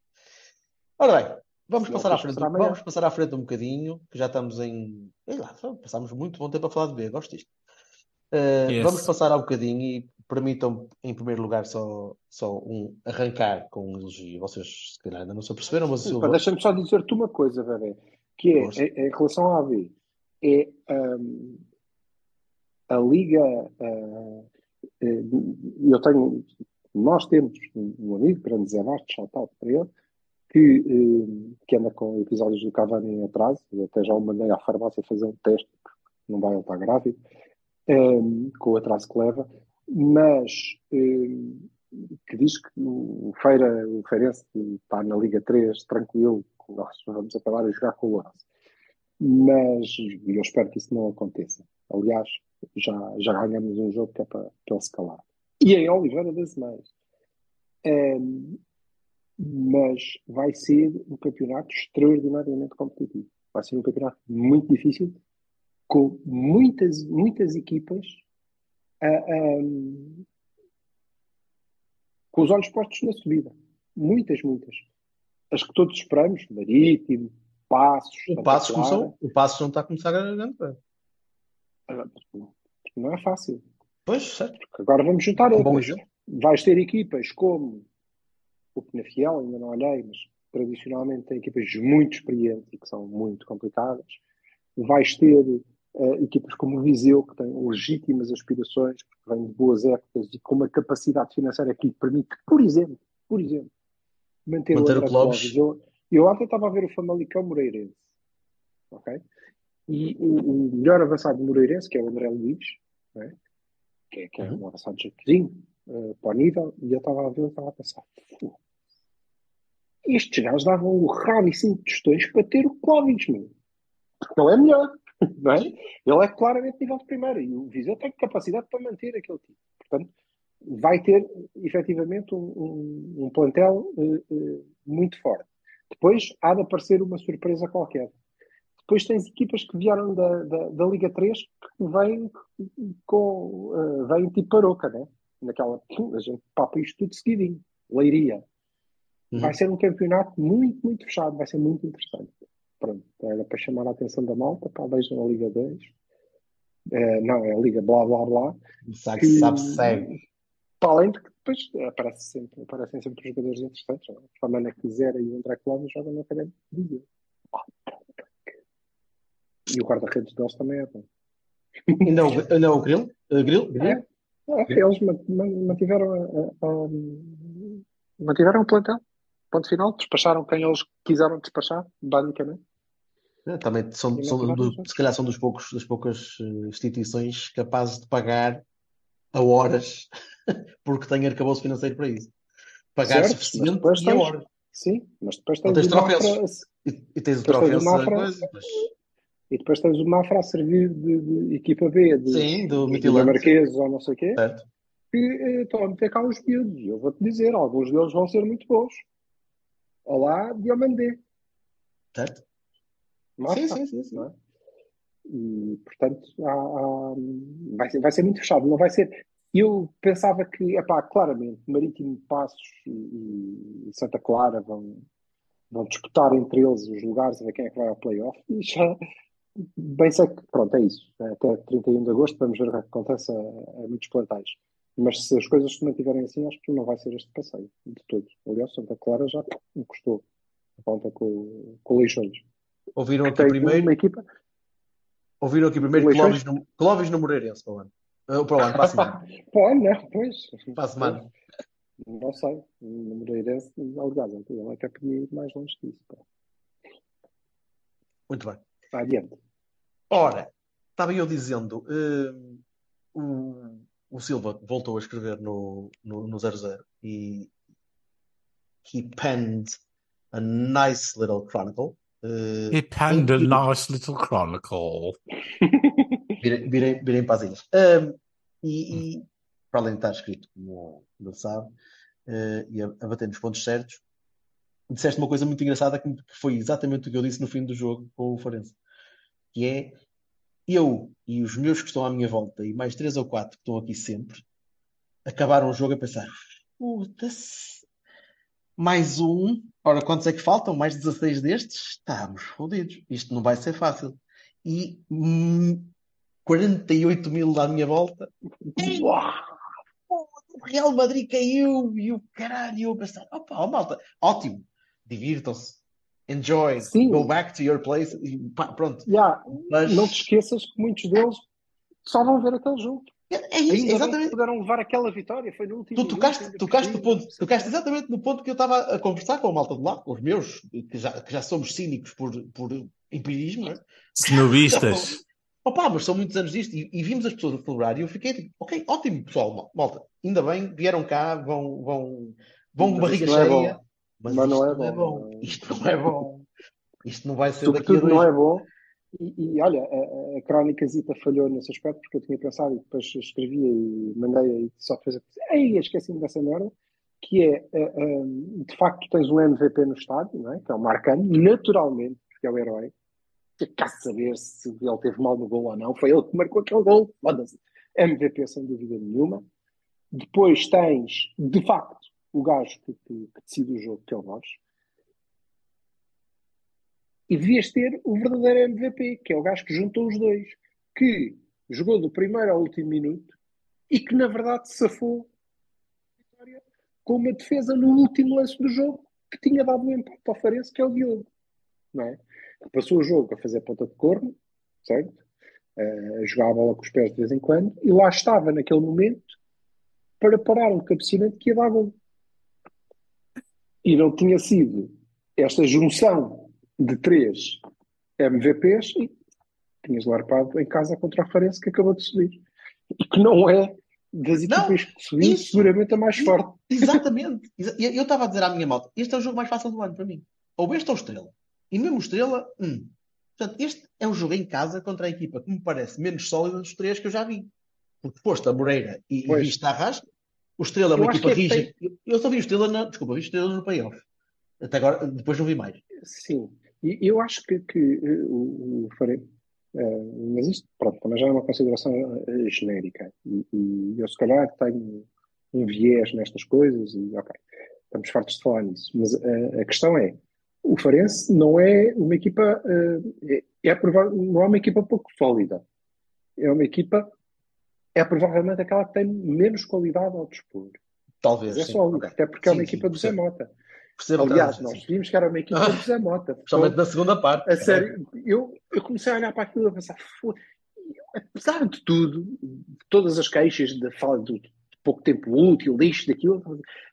Ora bem, vamos passar à frente, vamos passar à frente um bocadinho, que já estamos em. Sei lá, passámos muito bom tempo a falar de B, gosto disto. Uh, Yes. Vamos passar ao bocadinho e permitam, em primeiro lugar, só, só um arrancar com um elogio. Vocês, se calhar, ainda não se aperceberam, mas Silva. Deixa-me só dizer-te uma coisa, bebê, que é, Força. em, em relação à AV, é hum, a Liga. eh, eu tenho, nós temos um um amigo, grande Zé Bastos, saltado para ele, que, hum, que anda com episódios do Cavani em atraso. Eu até já o mandei à farmácia fazer um teste, porque não vai ele estar grávido, hum, com o atraso que leva, mas hum, que diz que o Feira, o Feirense está na Liga 3 tranquilo, nós vamos acabar a jogar com o Lourenço. Mas eu espero que isso não aconteça. Aliás, já, já ganhamos um jogo que é para, para ele se calar. E em Oliveira das Mães. Ehm, mas vai ser um campeonato extraordinariamente competitivo. Vai ser um campeonato muito difícil, com muitas, muitas equipas a- a- com os olhos postos na subida. Muitas, muitas. As que todos esperamos, Marítimo, Passos, O Passos começou, o Passos não está a começar a grande. Não é fácil. Pois, certo. Agora vamos juntar Um outras. exemplo. Vais ter equipas como o Penafiel, ainda não olhei, mas tradicionalmente tem equipas muito experientes e que são muito complicadas. Vais ter eh, equipas como o Viseu, que têm legítimas aspirações, que vêm de boas épocas e com uma capacidade financeira que lhe permite, por exemplo, por exemplo, manter, Manter o Clóvis. Eu, eu ontem estava a ver o Famalicão Moreirense, ok? E o, o melhor avançado moreirense, que é o André Luiz, é? que é, que é um avançado jaquezinho, uh, para o nível, e eu estava a ver, eu estava a pensar, "Fu, estes gajos davam o rabo e cinco tostões para ter o Clóvis, meu. Não é melhor, não é? Ele é claramente nível de primeira, e o Viseu tem capacidade para manter aquele tipo. Portanto, vai ter, efetivamente, um, um, um plantel uh, uh, muito forte. Depois, há de aparecer uma surpresa qualquer. Depois tens equipas que vieram da, da, da Liga 3 que vêm com uh, vêm tipo paroca, né? Naquela, a gente papa isto tudo seguidinho. Leiria. Uhum. Vai ser um campeonato muito, muito fechado, vai ser muito interessante. Pronto, era para chamar a atenção da malta, pá, vejam a Liga 2. Uh, não, é a Liga blá blá blá. Sabe, Que- sabe, segue. Para além de que depois aparece sempre, aparecem sempre jogadores interessantes. Não é? A Famana Quisera e o André Clóvis jogam na Viseu. E o guarda-redes deles também é bom. Não, não o Grill? Uh, grill? grill? É. É, eles ma- ma- mantiveram, a- a- a- mantiveram o plantel. Ponto final. Despacharam quem eles quiseram despachar, basicamente. É, Também são, E são do- se calhar são dos poucos, das poucas eh, instituições capazes de pagar a horas porque têm arcabouço financeiro para isso. Pagar Certo, suficiente e a horas. Sim, mas depois tens, tens o Mafra. E, e tens o coisa, mas- e depois tens o Mafra a servir de, de equipa B, de, Sim, do. Marquês ou não sei o quê, Certo. que eh, estão a meter cá os miúdos. E eu vou-te dizer, alguns deles vão ser muito bons. Olá, Diomandé. Certo? Sim, sim, sim, sim. não é? E, portanto, há- há- vai, ser, vai ser muito fechado. Não vai ser. Eu pensava que, epá, claramente, Marítimo Passos e, e Santa Clara vão, vão disputar entre eles os lugares, a ver quem é que vai ao playoff. E já, bem sei que, pronto, é isso. Até 31 de agosto vamos ver o que acontece a, a muitos plantéis. Mas se as coisas se mantiverem assim, acho que não vai ser este passeio de todos. Aliás, Santa Clara já encostou a ponta com, com Leixões. Ouviram aqui primeiro, uma equipa ouviram aqui primeiro Leixões? Clóvis no, Clóvis no Moreirense para o ano. Ah, para o ano, para a semana. Pô, não, pois. Para a semana. Não sei. No Moreirense, aliás, ele até podia ir mais longe disso. pá. Muito bem. Adiante. Ora, estava eu dizendo, hum, o, o Silva voltou a escrever no, no, no 00 e he penned a nice little chronicle. Uh, He penned a nice little chronicle. virem, virem, virem para as ilhas. Um, e, e, para além de estar escrito, como ele sabe, eh, e a, a bater nos pontos certos, disseste uma coisa muito engraçada que, que foi exatamente o que eu disse no fim do jogo com o Farense, que é eu e os meus que estão à minha volta, e mais três ou quatro que estão aqui sempre, acabaram o jogo a pensar: puta-se, mais um, ora, quantos é que faltam? Mais 16 destes? Estamos fodidos, isto não vai ser fácil. E hum, 48 mil à minha volta. Uau! o Real Madrid caiu e o caralho, eu a pensar, opa, ó, malta, ótimo, divirtam-se, enjoy, Sim. go back to your place, e pá, pronto. Yeah, Mas Não te esqueças que muitos deles só vão ver aquele jogo. é, é isso, Ainda exatamente. puderam levar aquela vitória. Foi no último Tu minuto, tocaste, ainda tocaste, no ponto, tocaste exatamente no ponto que eu estava a conversar com a malta do lado, com os meus, que já, que já somos cínicos por, por empirismo, não é? Snobistas. Opa, mas são muitos anos disto e, e vimos as pessoas a celebrar e eu fiquei tipo, ok, ótimo, pessoal, mal- malta, ainda bem, vieram cá, vão, vão, vão com barriga é cheia, mas, Mas não é bom. Isto não é bom. Isto não vai ser daqui a dois não é bom. E, e, olha, a, a Crónicasita falhou nesse aspecto porque eu tinha pensado e depois escrevia e mandei e só fez a Ei, esqueci-me dessa merda. Que é, de facto, tens um MVP no estádio, não é? que é o Marcano, naturalmente, porque é o herói. Que cá saber se ele teve mal no gol ou não. Foi ele que marcou aquele gol. Foda-se. MVP, sem dúvida nenhuma. Depois tens, de facto, o gajo que, que, que decide o jogo, que é o Borges. E devias ter o verdadeiro MVP, que é o gajo que juntou os dois, que jogou do primeiro ao último minuto e que, na verdade, safou com uma defesa no último lance do jogo que tinha dado um empate ao Farense, que é o Diogo. Não é? Passou o jogo a fazer ponta de corno, certo? Eh, a jogar a bola com os pés de vez em quando, e lá estava naquele momento para parar um cabeceamento que ia dar gol. E não tinha sido esta junção de três MVPs e tinhas larpado em casa contra o Farense que acabou de subir. E que não é das Não, equipas que subiu isso- seguramente a mais forte. Exatamente. Exa- Eu estava a dizer à minha malta, este é o jogo mais fácil do ano para mim. Ou este ou Estrela. E mesmo Estrela, hum. Portanto, este é um jogo em casa contra a equipa que me parece menos sólida dos três que eu já vi. Porque foste a Moreira e, e Pois. viste a Arrasca. O Estrela é uma Eu equipa é rígida. Eu- Eu só vi o Estrela na. Desculpa, vi o Estrela no playoff. Até agora, depois não vi mais. Sim, e eu acho que, que eh, o, o Farense, eh, mas isto, pronto, também já é uma consideração eh, genérica. E, e eu, se calhar, tenho um viés nestas coisas e, ok, estamos fartos de falar nisso. Mas eh, a questão é: o Farense não é uma equipa, é, é prova- não é uma equipa pouco sólida. É uma equipa, é provavelmente aquela que tem menos qualidade ao dispor. Talvez. Mas é sim. sólida, Ok. até porque é Sim, uma sim, equipa do Zé. Mota. Percebo Aliás, nós dizer. vimos que era uma equipa do Zé Mota. Especialmente na segunda parte. A sério, eu, eu comecei a olhar para aquilo e a pensar, "Fô, apesar de tudo, de todas as queixas da fala do de pouco tempo útil, disto, daquilo,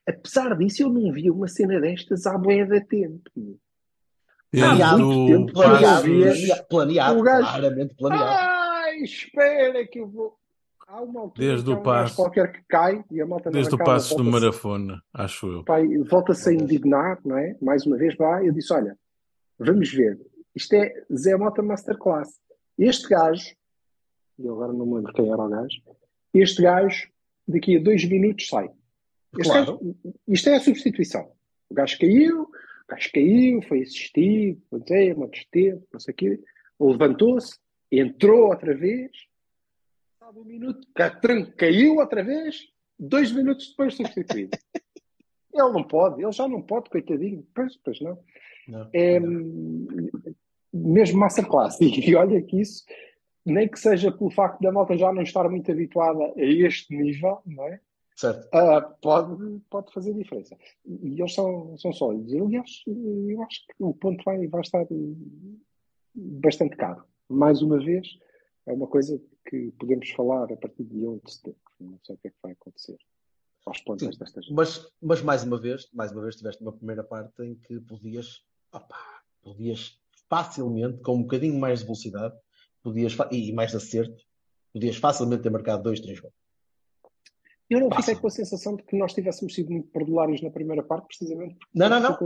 apesar disso, eu não via uma cena destas há de tempo. Planeado, muito Tendo tempo, Planeado, planeado, planeado, gajo- claramente planeado. Ai, espera que eu vou. Há uma altura Desde que há um passo- qualquer que cai e a malta na Desde o passo do Marafona, acho eu. volta-se a indignar, não é? Mais uma vez vai, eu disse: olha, vamos ver, isto é Zé Mota Masterclass. Este gajo, e agora não me lembro quem era o gajo, este gajo, daqui a dois minutos sai. Este Claro. gajo- isto é a substituição. O gajo caiu, o gajo caiu, foi assistido, não sei, uma não sei o quê, levantou-se, entrou outra vez, passado um minuto, catrum, caiu outra vez, dois minutos depois substituído. Ele não pode, ele já não pode, coitadinho. Pois, pois não. Não. É, mesmo masterclass. E olha que isso, nem que seja pelo facto da malta já não estar muito habituada a este nível, não é? Certo. Ah, pode, pode fazer diferença. E eles são, são sólidos. Aliás, eu acho que o ponto vai, vai estar bastante caro. Mais uma vez, é uma coisa que podemos falar a partir de 11 de setembro. Não sei o que é que vai acontecer aos pontos desta gente. Mas, mas mais uma vez, mais uma vez tiveste uma primeira parte em que podias, opá, podias facilmente, com um bocadinho mais de velocidade, podias, e mais de acerto, podias facilmente ter marcado dois, três gols. Eu não Passa. fiquei com a sensação de que nós tivéssemos sido muito perdulários na primeira parte, precisamente Não, não, não.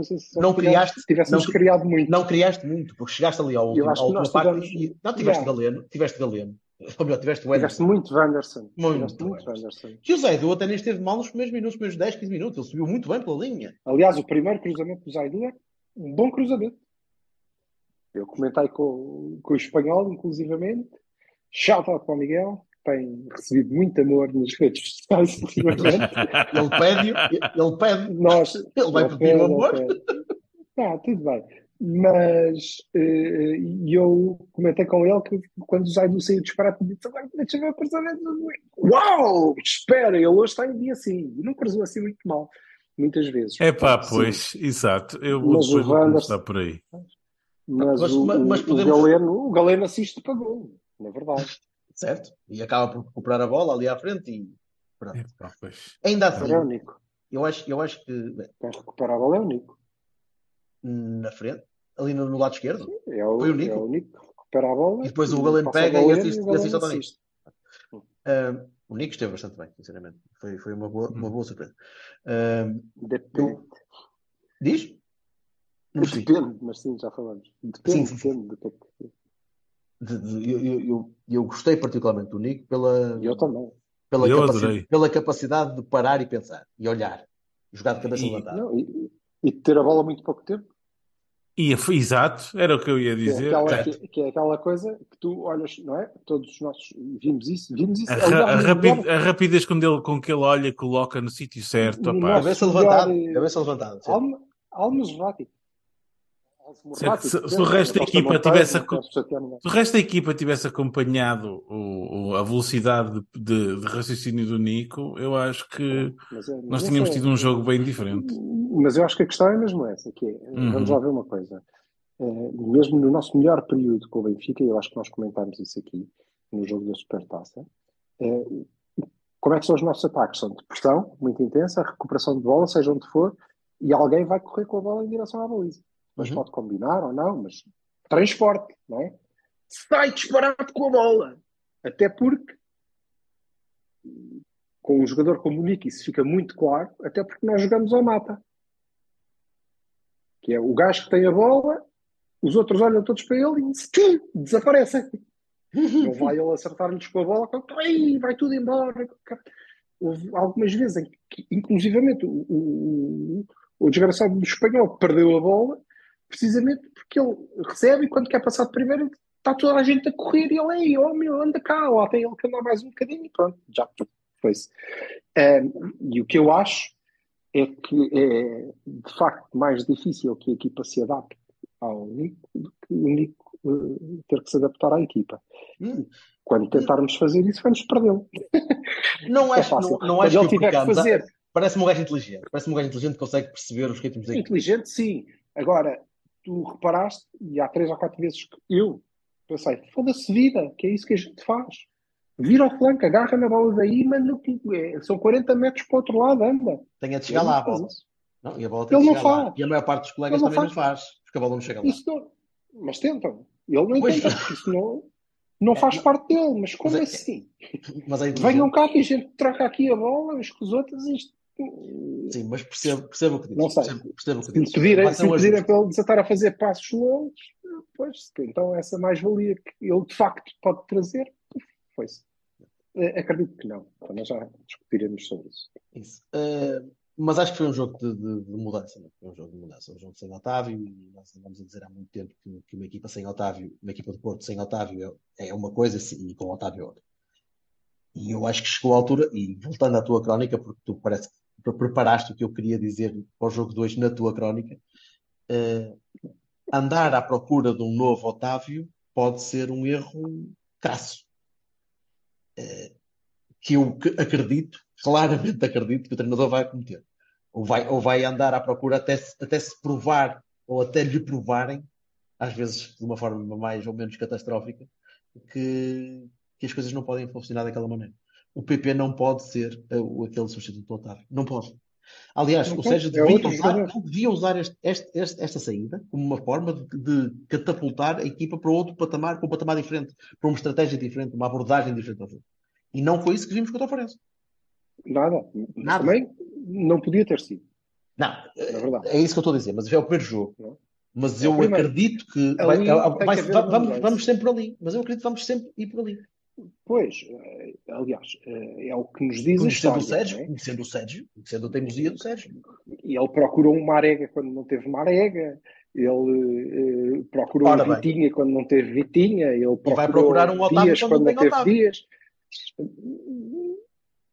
Não criaste- tivéssemos não- criado muito. Não criaste muito, porque chegaste ali ao último, à última parte tivemos- e não tiveste Yeah. Galeno, tiveste Galeno, ou melhor, tiveste o Tiveste muito Wanderson. Muito Tiveste muito Wanderson. Que o Zaidu até nem esteve mal nos primeiros minutos, nos primeiros 10, 15 minutos, ele subiu muito bem pela linha. Aliás, o primeiro cruzamento do Zaidu é um bom cruzamento. Eu comentei com, com o espanhol, inclusivamente. Shout out para o Miguel, tem recebido muito amor nas redes sociais ultimamente. Ele pede, ele pede, Nós, ele vai pedir o pede, amor. Ah, tudo bem. Mas e eu comentei com ele que quando o Zaidu saiu disparado, disse agora deixa ver o cruzamento. Uau! Espera, ele hoje está em dia assim. E não cruzou assim muito mal, muitas vezes. É pá, Sim. pois, exato. Eu vou Mas vou Wanderson- começar por aí. Mas, Mas- o, mas- podemos- o Galeno, o Galeno assiste para gol, na verdade. Certo? E acaba por recuperar a bola ali à frente e pronto. É pá, pois. Ainda Agora é o assim, Nico. eu acho, eu acho que Quem recupera a bola é o Nico. na frente, ali no, no lado esquerdo, É o, Foi o Nico. é o Nico que recupera a bola. E depois o Galeno pega e assiste- o e assiste ao ah, o Nico esteve bastante bem, sinceramente. Foi, foi uma, boa, uma boa surpresa. Depende. diz? Depende, mas sim, já falamos. Depende, Sim, sim, sim. depende do que é que. De- de- eu, eu, eu, gostei particularmente do Nico pela, Eu também. pela, Eu capaci- adorei. pela capacidade de parar e pensar e olhar, jogar de cabeça E- levantada. Não, e, e ter a bola muito pouco tempo. E, foi- exato, era o que eu ia Que é, dizer. aquela, que, que é aquela coisa que tu olhas, não é? Todos os nossos vimos isso, vimos isso. A, a no rapi- melhor- a rapidez com, ele, com que ele olha, coloca no sítio certo. Cabeça levantada, cabeça levantada. Alma, almas rápido. Se- se- se o resto da equipa tivesse Se o resto da equipa tivesse acompanhado o- o- a velocidade de, de- de raciocínio do Nico, eu acho que nós tínhamos tido um jogo bem diferente. Mas eu acho que a questão é mesmo essa, que é, Uhum. vamos lá ver uma coisa. Eh, mesmo no nosso melhor período com o Benfica, eu acho que nós comentámos isso aqui, no jogo da Supertaça, eh, como é que são os nossos ataques? São de pressão, muito intensa, recuperação de bola, seja onde for, e alguém vai correr com a bola em direção à baliza. Mas Uhum. pode combinar ou não, mas transporte, não é? Sai disparado com a bola. Até porque com um jogador como o Nick isso fica muito claro, até porque nós jogamos ao mata. Que é o gajo que tem a bola, os outros olham todos para ele e tchum, desaparecem. Não vai ele acertar-lhes com a bola, ai, vai tudo embora. Houve algumas vezes em que, inclusivamente, o, o, o desgraçado do espanhol perdeu a bola, precisamente porque ele recebe e quando quer passar de primeiro está toda a gente a correr e ele, ei, oh meu, anda cá, lá tem ele que andar mais um bocadinho e pronto, já foi-se. Um, e o que eu acho é que é de facto mais difícil que a equipa se adapte ao Nico do que o Nico uh, ter que se adaptar à equipa. Hum. Quando tentarmos fazer isso, vamos perdê-lo. Não É fácil. não, não acho ele que tiver que fazer Parece-me um gajo inteligente. Parece-me um gajo inteligente que consegue perceber os ritmos da equipe. inteligente, sim. Agora, tu reparaste, e há três ou quatro vezes que eu pensei, foda-se vida, que é isso que a gente faz. Vira ao flanco, agarra na bola daí, manda é. São 40 metros para o outro lado, anda. Tem a de chegar Ele lá a faz bola. isso. Não, e a bola tem Ele não chegar lá. faz. E a maior parte dos colegas não também não faz, porque a bola não chega lá. Não. Mas tentam. Ele não Pois. tenta, porque isso não, não faz É, não- parte dele. Mas como Mas é- assim? Mas é. Venham cá que a gente troca aqui a bola, uns com os outros, isto. Sim, mas percebo, percebo o que dizes. Não sei. Percebo, percebo que dizes. se pedirem ajuste. para ele desatar a fazer passos longos, pois, então essa mais-valia que ele de facto pode trazer, foi-se. Eh, Acredito que não. Então, nós já discutiremos sobre isso. Isso. Eh, mas acho que foi um jogo de, de- de mudança. Não? é? Foi um jogo de mudança. Um jogo sem Otávio. E nós andamos a dizer há muito tempo que, que uma equipa sem Otávio, uma equipa de Porto sem Otávio é, é uma coisa e com Otávio é outra. E eu acho que chegou a altura, e voltando à tua crónica, porque tu parece que preparaste o que eu queria dizer para o jogo 2 na tua crónica, eh, andar à procura de um novo Otávio pode ser um erro crasso. Eh, que eu acredito, claramente acredito que o treinador vai cometer. Ou vai, ou vai andar à procura até se, até se provar, ou até lhe provarem, às vezes de uma forma mais ou menos catastrófica, que, que as coisas não podem funcionar daquela maneira. O PP não pode ser uh, aquele substituto do Otávio. Não pode. Aliás, Não o. Sérgio É devia outro usar, devia usar este- este- este- esta saída como uma forma de, de catapultar a equipa para outro patamar, para um patamar diferente, para uma estratégia diferente, uma abordagem diferente ao jogo. E não foi isso que vimos contra o Farense. Nada. Nada. Também não podia ter sido, Não, verdade. é isso que eu estou a dizer, mas é o primeiro jogo. Não. Mas É eu primeiro. acredito que vai- vai- vamos, vamos sempre por ali. Mas eu acredito que vamos sempre ir por ali. Pois, eh, aliás, eh, é o que nos diz a Conhecendo o história. Sérgio, não é? conhecendo o Sérgio, conhecendo a teimosia do Sérgio. E ele procurou uma arega quando não teve uma arega, ele eh, procurou Ora um bem. Vitinha quando não teve Vitinha, ele procurou vai procurar um Otávio Dias quando não teve Otávio. Dias.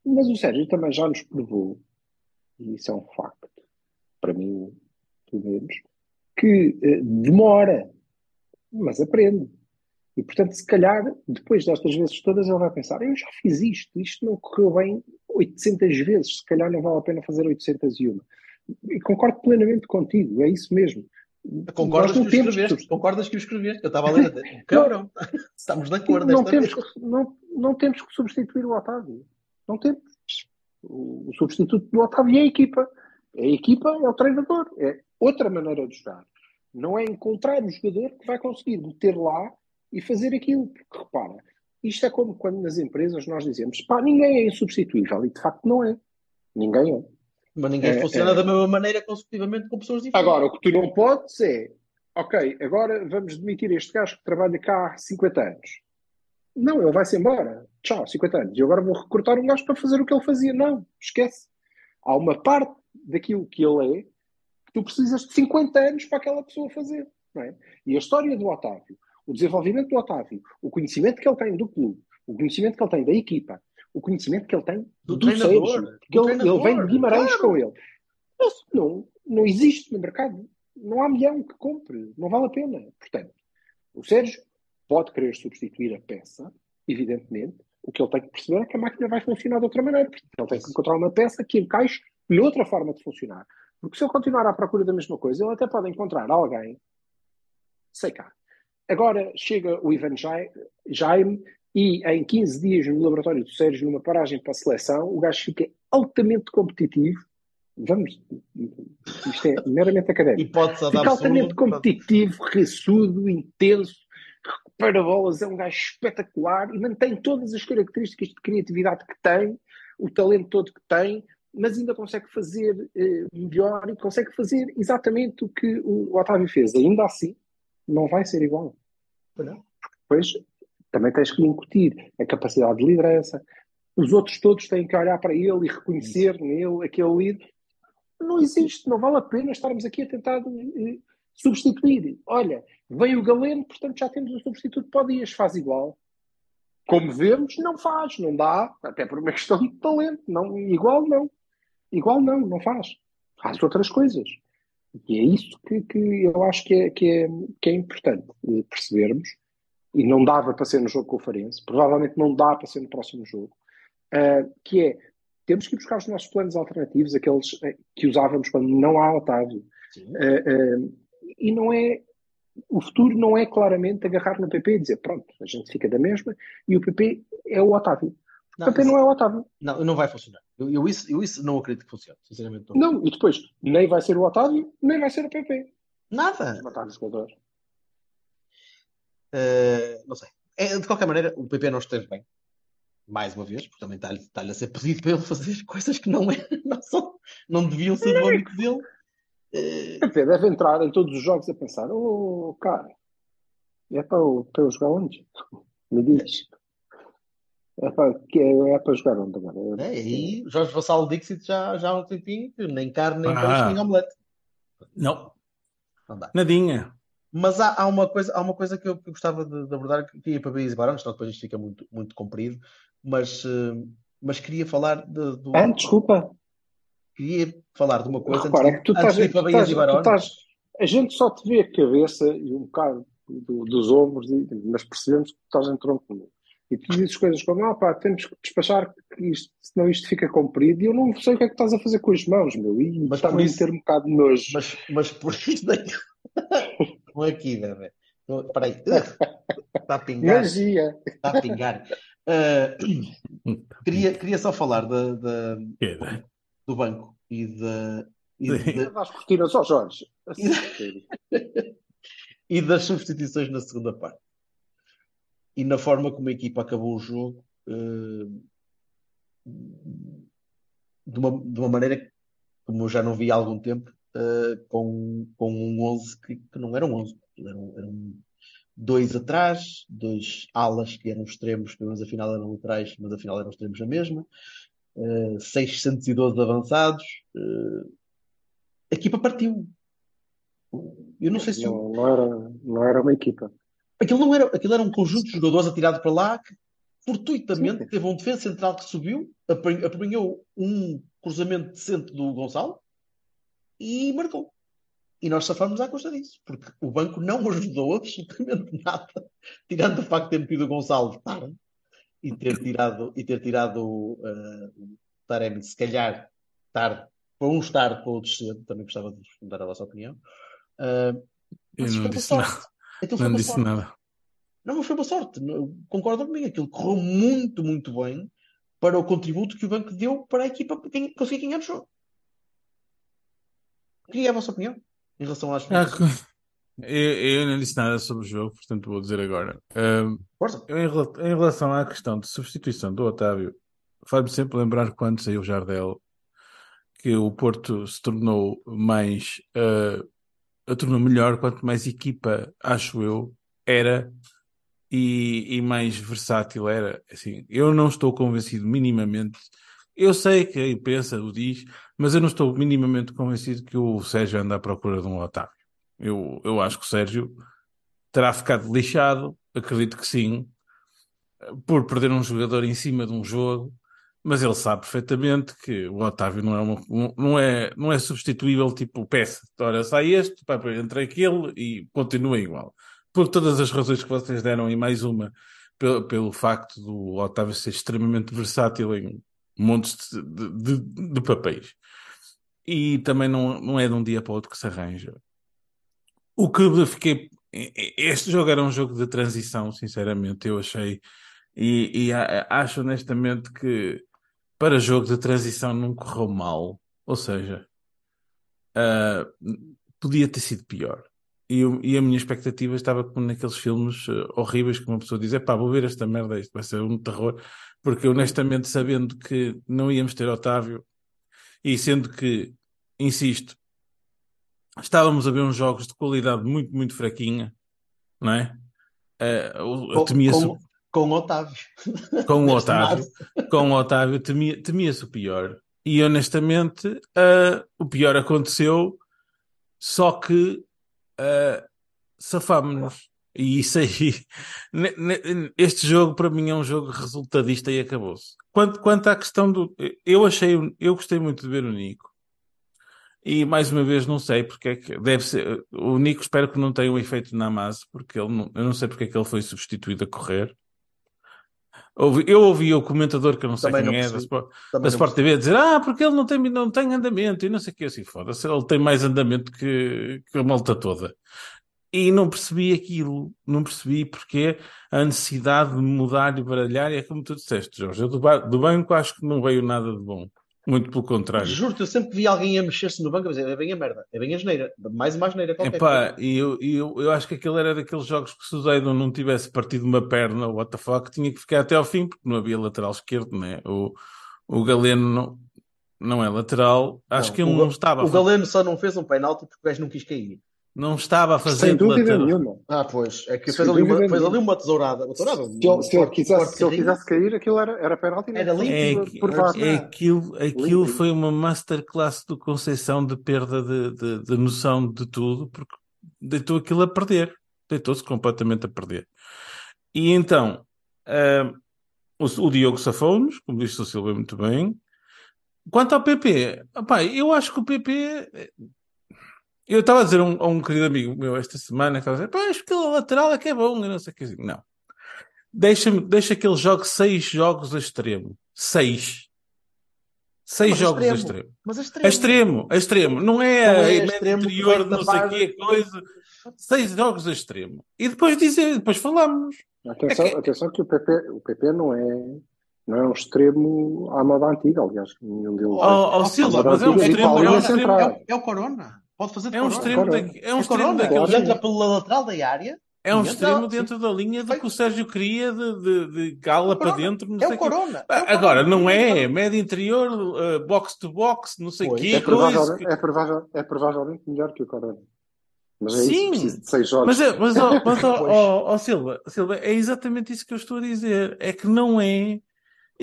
Mas o Sérgio também já nos provou, e isso é um facto, para mim, pelo menos, que eh, demora, mas aprende. E, portanto, se calhar, depois destas vezes todas, ele vai pensar: eu já fiz isto, isto não correu bem 800 vezes, se calhar não vale a pena fazer 801. E concordo plenamente contigo, é isso mesmo. Concordas que temos? Concordas que o escreveste? Eu estava a ler até. Cabrão. Estamos de acordo não temos, que, não, não temos que substituir o Otávio. Não temos. O, o substituto do Otávio é a equipa. A equipa é o treinador. É outra maneira de jogar. Não é encontrar o jogador que vai conseguir meter lá e fazer aquilo. Porque repara, isto é como quando nas empresas nós dizemos pá, ninguém é insubstituível. E de facto não é. Ninguém é. Mas ninguém É, funciona é. da mesma maneira consecutivamente com pessoas diferentes. Agora, o que tu não podes é, ok, agora vamos demitir este gajo que trabalha cá há 50 anos. Não, ele vai-se embora. Tchau, 50 anos. E agora vou recrutar um gajo para fazer o que ele fazia. Não, esquece. Há uma parte daquilo que ele é que tu precisas de 50 anos para aquela pessoa fazer. Não é? E a história do Otávio, o desenvolvimento do Otávio, o conhecimento que ele tem do clube, o conhecimento que ele tem da equipa, o conhecimento que ele tem Do do, treinador, Sérgio, porque do ele, ele vem treinador, de Guimarães claro. com ele. Isso não, não existe no mercado. Não há milhão que compre. Não vale a pena. Portanto, o Sérgio pode querer substituir a peça, evidentemente. O que ele tem que perceber é que a máquina vai funcionar de outra maneira. Ele tem que encontrar uma peça que encaixe noutra forma de funcionar. Porque se ele continuar à procura da mesma coisa, ele até pode encontrar alguém, sei cá. Agora chega o Ivan Jai- Jaime e em 15 dias no laboratório do Sérgio, numa paragem para a seleção, o gajo fica altamente competitivo. Vamos, isto é meramente académico. Hipótese Fica altamente competitivo, raçudo, intenso, recupera bolas, é um gajo espetacular e mantém todas as características de criatividade que tem, o talento todo que tem, mas ainda consegue fazer eh, melhor e consegue fazer exatamente o que o Otávio fez. Ainda assim, não vai ser igual. Pois não. Depois também tens que lhe incutir a capacidade de liderança. Os outros todos têm que olhar para ele e reconhecer nele aquele líder. Não existe, não vale a pena estarmos aqui a tentar eh, substituir. Olha, veio o Galeno, portanto já temos um substituto para o Dias, faz igual. Como vemos, não faz, não dá, até por uma questão de talento. Não, igual não. Igual não, não faz. Faz outras coisas. E é isso que, que eu acho que é, que é, que é importante percebermos. E não dava para ser no jogo com o Farense, provavelmente não dá para ser no próximo jogo. Uh, que é, temos que ir buscar os nossos planos alternativos, aqueles eh, que usávamos quando não há Otávio. Uh, uh, e não é. O futuro não é claramente agarrar no PP e dizer pronto, a gente fica da mesma e o PP é o Otávio. O Não, PP não é o Otávio. Não, não vai funcionar. Eu, eu isso, eu isso não acredito que funcione, sinceramente. Não. Não, e depois, nem vai ser o Otávio, nem vai ser o PP. Nada. Matar o jogador. Uh, não sei. É, de qualquer maneira, o PP não esteve bem. Mais uma vez, porque também está-lhe está-lhe a ser pedido para ele fazer coisas que não, é, não, são, não deviam ser do âmbito dele. Uh, O PP deve entrar em todos os jogos a pensar: oh, cara, é para, eu- para eu jogar onde? Me diz. É para, que é, é para jogar onde agora? é, e aí, Jorge Vassalo Dixit já, já há um tempinho que nem carne, nem Ah. peixe, nem omelete. Não, Não dá. nadinha. Mas há, há uma coisa, há uma coisa que eu, gostava de, de abordar, que ia para Beis e Barões, senão depois isto fica muito, muito comprido, mas, eh, mas queria falar de, do, Ah, desculpa. queria falar de uma coisa Repara, é antes, que tu estás, de ir para tu Baías estás- e tu Barões. estás- a gente só te vê a cabeça e um bocado do- dos ombros, e- mas percebemos que tu estás em tronco nu. E tu dizes coisas como, ah pá, temos que despachar, que isto, senão isto fica comprido, e eu não sei o que é que estás a fazer com as mãos, meu, e Mas está-me a isso- ter um bocado de nojo. Mas, mas por isso daí. Não aqui, bebê. Não, Espera aí. Está a pingar. Magia! Está a pingar. Ah, queria, queria só falar da, da- do banco e da. E, Sim. da- Vais cortinas ao Jorge. A sério. e das substituições na segunda parte. E na forma como a equipa acabou o jogo, eh, de uma, de uma maneira como eu já não vi há algum tempo, eh, com, com um 11 que, que não era um 11. Eram, eram dois atrás, dois alas que eram extremos, mas afinal eram laterais, mas afinal eram extremos na mesma. Eh, 612 avançados. eh, a equipa partiu. Eu não sei se Não, não era, não era uma equipa. Aquilo não era, aquilo era um conjunto de jogadores atirado para lá que fortuitamente Sim. teve um defesa central que subiu, apan- apanhou um cruzamento decente do Gonçalo e marcou. e nós safamos à custa disso, porque o banco não ajudou absolutamente nada, tirando o facto de ter metido o Gonçalo tarde e ter tirado, e ter tirado uh, o Taremi, se calhar, tarde, para uns tarde, para outros cedo. Também gostava de dar a vossa opinião. Uh, Eu não disse nada. Não disse nada. Não, mas foi uma sorte. Concordo comigo. Aquilo correu muito, muito bem para o contributo que o banco deu para a equipa conseguir ganhar o jogo. Queria a vossa opinião em relação às ah, eu, eu, não disse nada sobre o jogo, portanto vou dizer agora. Um, eu, em, em, relação à questão de substituição do Otávio, faz-me sempre lembrar quando saiu o Jardel que o Porto se tornou mais uh, tornou melhor quanto mais equipa, acho eu, era e, e, mais versátil era. Assim, eu não estou convencido minimamente. Eu sei que a pensa, o diz, mas eu não estou minimamente convencido que o Sérgio anda à procura de um Otávio. Eu, eu acho que o Sérgio terá ficado lixado, acredito que sim, por perder um jogador em cima de um jogo, mas ele sabe perfeitamente que o Otávio não é, uma, não é, não é substituível tipo peça. Ora, sai este, entra aquele e continua igual por todas as razões que vocês deram e mais uma, pelo, pelo facto do Otávio ser extremamente versátil em montes de, de, de, papéis. E também não, não é de um dia para o outro que se arranja. O que fiquei. Este jogo era um jogo de transição, sinceramente, eu achei. E, e acho honestamente que para jogo de transição não correu mal. Ou seja, uh, podia ter sido pior. E, e, a minha expectativa estava como naqueles filmes uh, horríveis que uma pessoa diz: pá, vou ver esta merda, isto vai ser um terror. Porque honestamente, sabendo que não íamos ter Otávio e sendo que, insisto, estávamos a ver uns jogos de qualidade muito, muito fraquinha, não é? Uh, com, temia com, com o Otávio. Com o Otávio. com o Otávio, temia-se temia o pior. E honestamente, uh, o pior aconteceu, só que uh, safámos-nos. E isso aí, este jogo para mim é um jogo resultadista e acabou-se. Quanto, quanto à questão do. Eu achei, eu gostei muito de ver o Nico. E mais uma vez não sei porque é que deve ser. O Nico espero que não tenha um efeito na massa, porque ele não, eu não sei porque é que ele foi substituído a correr. Eu ouvi o comentador que eu não sei também quem não é da Sport, da Sport TV dizer ah, porque ele não tem, não tem andamento e não sei o que assim, foda-se, ele tem mais andamento que, que a malta toda. E não percebi aquilo, não percebi porque a necessidade de mudar e baralhar, e é como tu disseste, Jorge, eu do, do banco acho que não veio nada de bom. Muito pelo contrário. Juro-te, eu sempre vi alguém a mexer-se no banco a dizer é bem a merda, é bem a geneira, mais uma geneira qualquer. Epá, e eu, eu, eu acho que aquele era daqueles jogos que se o Zayden não tivesse partido uma perna, o WTF, tinha que ficar até ao fim, porque não havia lateral esquerdo, né? O, o Galeno não, não é lateral, acho não, que ele o, não estava. O Galeno só não fez um penalti porque o gajo não quis cair. Não estava a fazer Sem dúvida lateral. nenhuma. Ah, pois. É que fez ali, uma, fez ali uma tesourada. Uma tesourada se, ele, se, ele quisesse, se ele quisesse cair, aquilo era, era penalti. Era limpo. É, por é, é aquilo aquilo foi uma masterclass do Conceição de perda de, de, de noção de tudo, porque deitou aquilo a perder. Deitou-se completamente a perder. E então, uh, o, o, Diogo safou-nos, como disse o Silvio muito bem. Quanto ao PP, opa, eu acho que o PP eu estava a dizer a um, a um, querido amigo meu esta semana, estava a dizer, pá, acho que lateral é que é bom, eu não sei o que. Não. Deixa, deixa que ele jogue seis jogos a extremo. Seis. Seis Mas jogos extremo. a extremo. Mas a extremo. A extremo, a extremo. Não é a é interior, não sei o que, coisa. Seis jogos a extremo. E depois dizer, depois falamos. Atenção, é que... atenção que o PP, o PP não é não é um extremo à moda antiga, aliás. Nenhum deles. Oh, oh, Silva, mas é um extremo. É, um extremo é, é, o Corona. Pode fazer de é um extremo, da, é um é extremo daquele. Entra pela lateral da área. É um extremo dentro da linha do que o Sérgio queria de, de, de gala para dentro. Não é, sei o corona, é o Agora, não é. Médio interior, uh, box to box, não sei o quê. É provavelmente, é, provável, é provavelmente melhor que o Corona. Mas é Sim, isso, de seis jogos. Mas, é, mas, oh, mas oh, Silva, Silva, é exatamente isso que eu estou a dizer. É que não é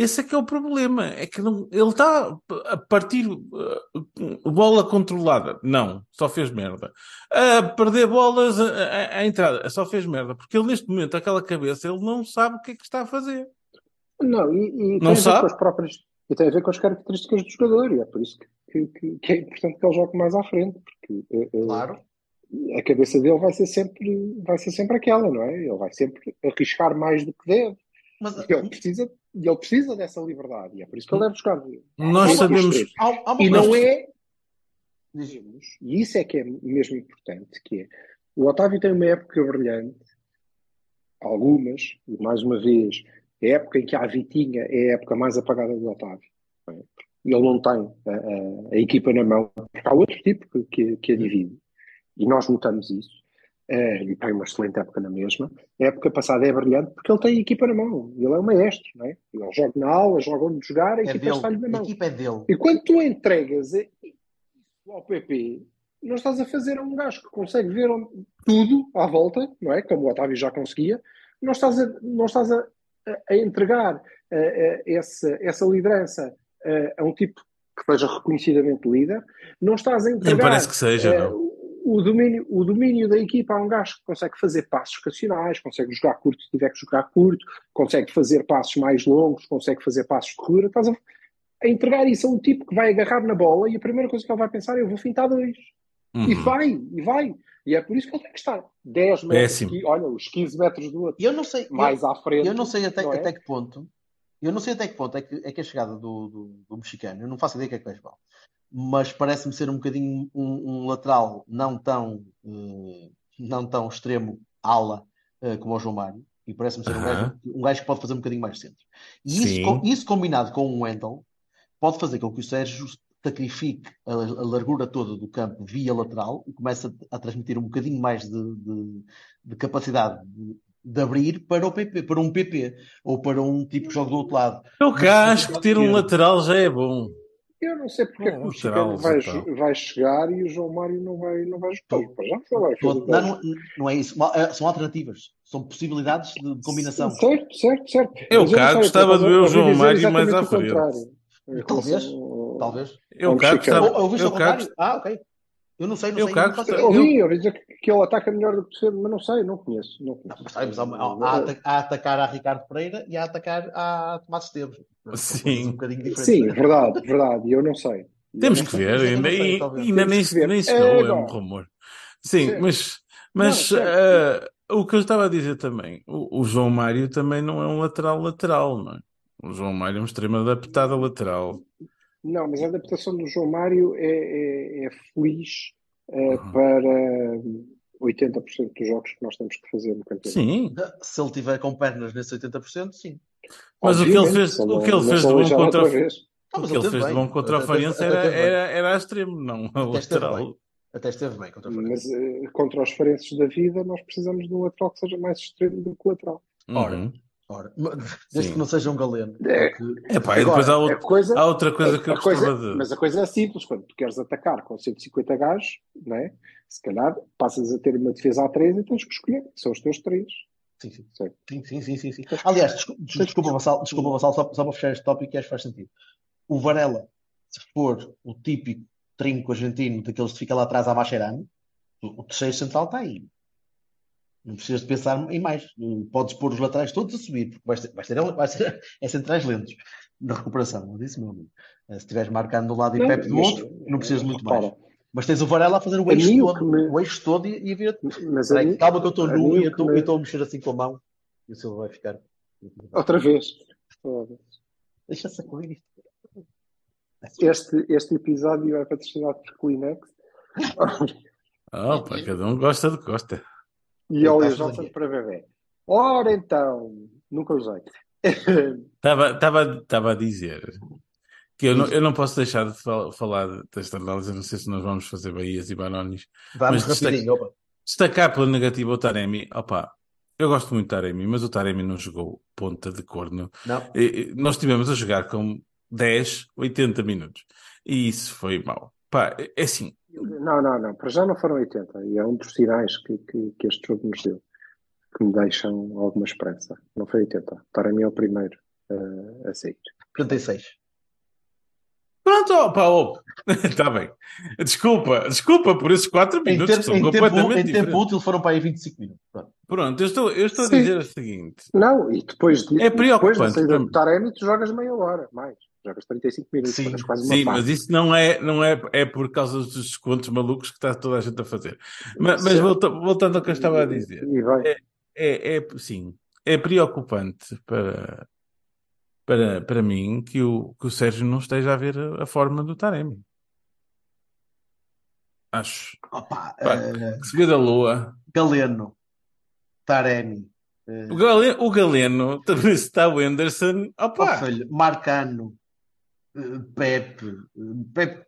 esse é que é o problema. É que não, ele está a partir uh, bola controlada. Não, só fez merda. A perder bolas à entrada, só fez merda. Porque ele, neste momento, aquela cabeça, ele não sabe o que é que está a fazer. Não, e, e não sabe? com as próprias. E tem a ver com as características do jogador, e é por isso que, que, que é importante que ele jogue mais à frente. Porque, claro. a cabeça dele vai ser sempre, vai ser sempre aquela, não é? Ele vai sempre arriscar mais do que deve. Mas ele precisa, e ele precisa dessa liberdade. E é por isso que ele deve buscar. Nós sabemos. há, há E não é. Diz. E isso é que é mesmo importante, que é o Otávio tem uma época brilhante, algumas, e mais uma vez, a época em que a Vitinha é a época mais apagada do Otávio. é? Ele não tem a, a- a equipa na mão, porque há outro tipo que, que, que a divide. E nós notamos isso. Eh, e tem uma excelente época na mesma. A época passada é brilhante porque ele tem a equipa na mão. Ele é o maestro, não é? Ele joga na aula, joga onde jogar, a É equipa está-lhe na dele. A mão. equipa é dele. E quando tu entregas isso ao PP, não estás a fazer a um gajo que consegue ver tudo à volta, não é? Como o Otávio já conseguia, não estás a, não estás a, a- a entregar essa, essa liderança a um tipo que seja reconhecidamente líder, não estás a entregar Nem parece que seja, não. O, domínio, o domínio da equipa a um gajo que consegue fazer passos ocasionais, consegue jogar curto se tiver que jogar curto, consegue fazer passos mais longos, consegue fazer passos de corrida, estás a, a entregar isso a um tipo que vai agarrar na bola e a primeira coisa que ele vai pensar é eu vou fintar dois. E Uhum. vai, e vai. E é por isso que ele tem que estar 10 metros, Péssimo. qui- olha, os 15 metros do outro, E eu não sei. mais eu, à frente. eu não sei até, não é? até que ponto. Eu não sei até que ponto é que, é que a chegada do, do, do mexicano, eu não faço ideia que é que vai mal, mas parece-me ser um bocadinho um, um lateral não tão, não tão extremo ala eh, como o João Mário, e parece-me ser um, Aham. gajo, um gajo que pode fazer um bocadinho mais centro. E isso, Sim. co- isso combinado com um Wendel pode fazer com que o Sérgio sacrifique a, a largura toda do campo via lateral e comece a, a transmitir um bocadinho mais de, de- de capacidade de, de abrir para o PP, para um PP ou para um tipo que joga do outro lado. Eu acho que ter um lateral já é bom. Eu não sei porque é que o Chicano vai, vai chegar e o João Mário não vai, não vai jogar. Para já não vai fazer não, não, não é isso. Eh, São alternativas. São possibilidades de, combinação. Certo, certo, certo. Eu Mas não cá gostava de ver o João ouvi Mário mais à o frente. Talvez, ao- Talvez. Eu cá gostava. Ou, ou viste Eu ao cá contrário? Ah, ok. Eu não sei, não Eu sei. cá não faço gostava- ideia. Ouvi, ouvi dizer que, que ele ataca melhor do que defende, mas não sei, não conheço. Não Não, conheço. mas sabes, há, há- a atacar a Ricardo Pereira e há a atacar a Tomás Esteves. Sim. Um bocadinho. Sim, verdade, verdade. E eu não sei. Temos que ver, ainda, e- nem, nem chegou, é Agora. um rumor. Sim, Certo. mas, mas Não, certo. ah, o que eu estava a dizer também, o, o João Mário também não é um lateral lateral, não é? O João Mário é um extremo adaptado a lateral. Não, mas a adaptação do João Mário é, é, é feliz eh, Uhum. para 80% dos jogos que nós temos que fazer no campeonato. Sim, Se ele tiver com pernas nesse 80%, sim. Mas o que ele fez, o que ele fez de bom contra o, que ele fez de bom contra o Até- Farense era, era, era a extremo, não a Até esteve lateral. bem. Até esteve bem contra o Farense. Mas eh, contra os farenses da vida, nós precisamos de um lateral que seja mais extremo do que o lateral. Ora, Uhum. Ora, desde Sim. que não seja um galeno. É. porque- Epá, e depois há, outro- a coisa, há outra coisa que eu a gostava de. Mas a coisa é simples, quando tu queres atacar com 150 gajos, não é? se calhar passas a ter uma defesa a 3 e tens que escolher, são os teus três. Sim, sim. Sim, sim, sim, sim, sim. Aliás, descu- desculpa, Vassal, desculpa, Vassal só, só para fechar este tópico que acho que faz sentido. O Varela, se for o típico trinco argentino daqueles que fica lá atrás a Mascherano, o, terceiro central está aí. Não precisas de pensar em mais. Podes pôr os laterais todos a subir, porque vais ter, vais ter, vais ter é centrais lentos na recuperação. Não disse, meu amigo. Eh, Se estiveres marcando de um lado e Pepe do outro, não precisas de muito mais. Mas tens o Varela a fazer o eixo todo, me- o eixo todo e, e a vir. Mas Peraí, mim- calma que eu estou nu e eu estou me- a mexer assim com a mão e o Silva vai ficar. Outra vez. Foda-se. Deixa-se a correr isto. Este, este episódio é patrocinado por Kleenex Oh, pá, cada um gosta de Costa. e óleo Estás Johnson para bebê. Ora então, nunca usei. Estava a dizer que eu não, eu não posso deixar de fal- falar desta análise. eu Não sei se nós vamos fazer Bahias e Banonis. Vamos rapidinho, opa. Destacar pela negativa o Taremi. Opa, eu gosto muito do Taremi, mas o Taremi não jogou ponta de corno. Não, E- Nós estivemos a jogar com 10, 80 minutos. E isso foi mau. Pá, é assim, Não, não, não. Para já não foram 80. E é um dos sinais que, que, que este jogo nos deu. Que me deixam alguma esperança. Não foi 80. Taremi é o primeiro eh, a sair. 36. Pronto, opa, opa. Está bem. Desculpa, desculpa por esses 4 Em, minutos ter- que são em tempo, completamente em tempo útil foram para aí 25 minutos. Pronto. Pronto, eu estou, eu estou a dizer o seguinte. Não, e depois, de, É depois para mim. do Taremi, tu jogas meia hora mais. Jogas 35 minutos, Sim, jogas quase uma Sim, parte. mas isso não é, não é, é por causa dos descontos malucos que está toda a gente a fazer. Mas, mas Certo. volta- voltando ao que eu estava a dizer, E vai. é, é sim, é preocupante para, para, para mim que o, que o Sérgio não esteja a ver a, a forma do Taremi. Acho. Opa, Pá, se vê da lua. Galeno, Taremi, eh, O Galeno, o Galeno também está o Anderson. Opa! filho, Marcano, eh, Pepe, eh, Pepe,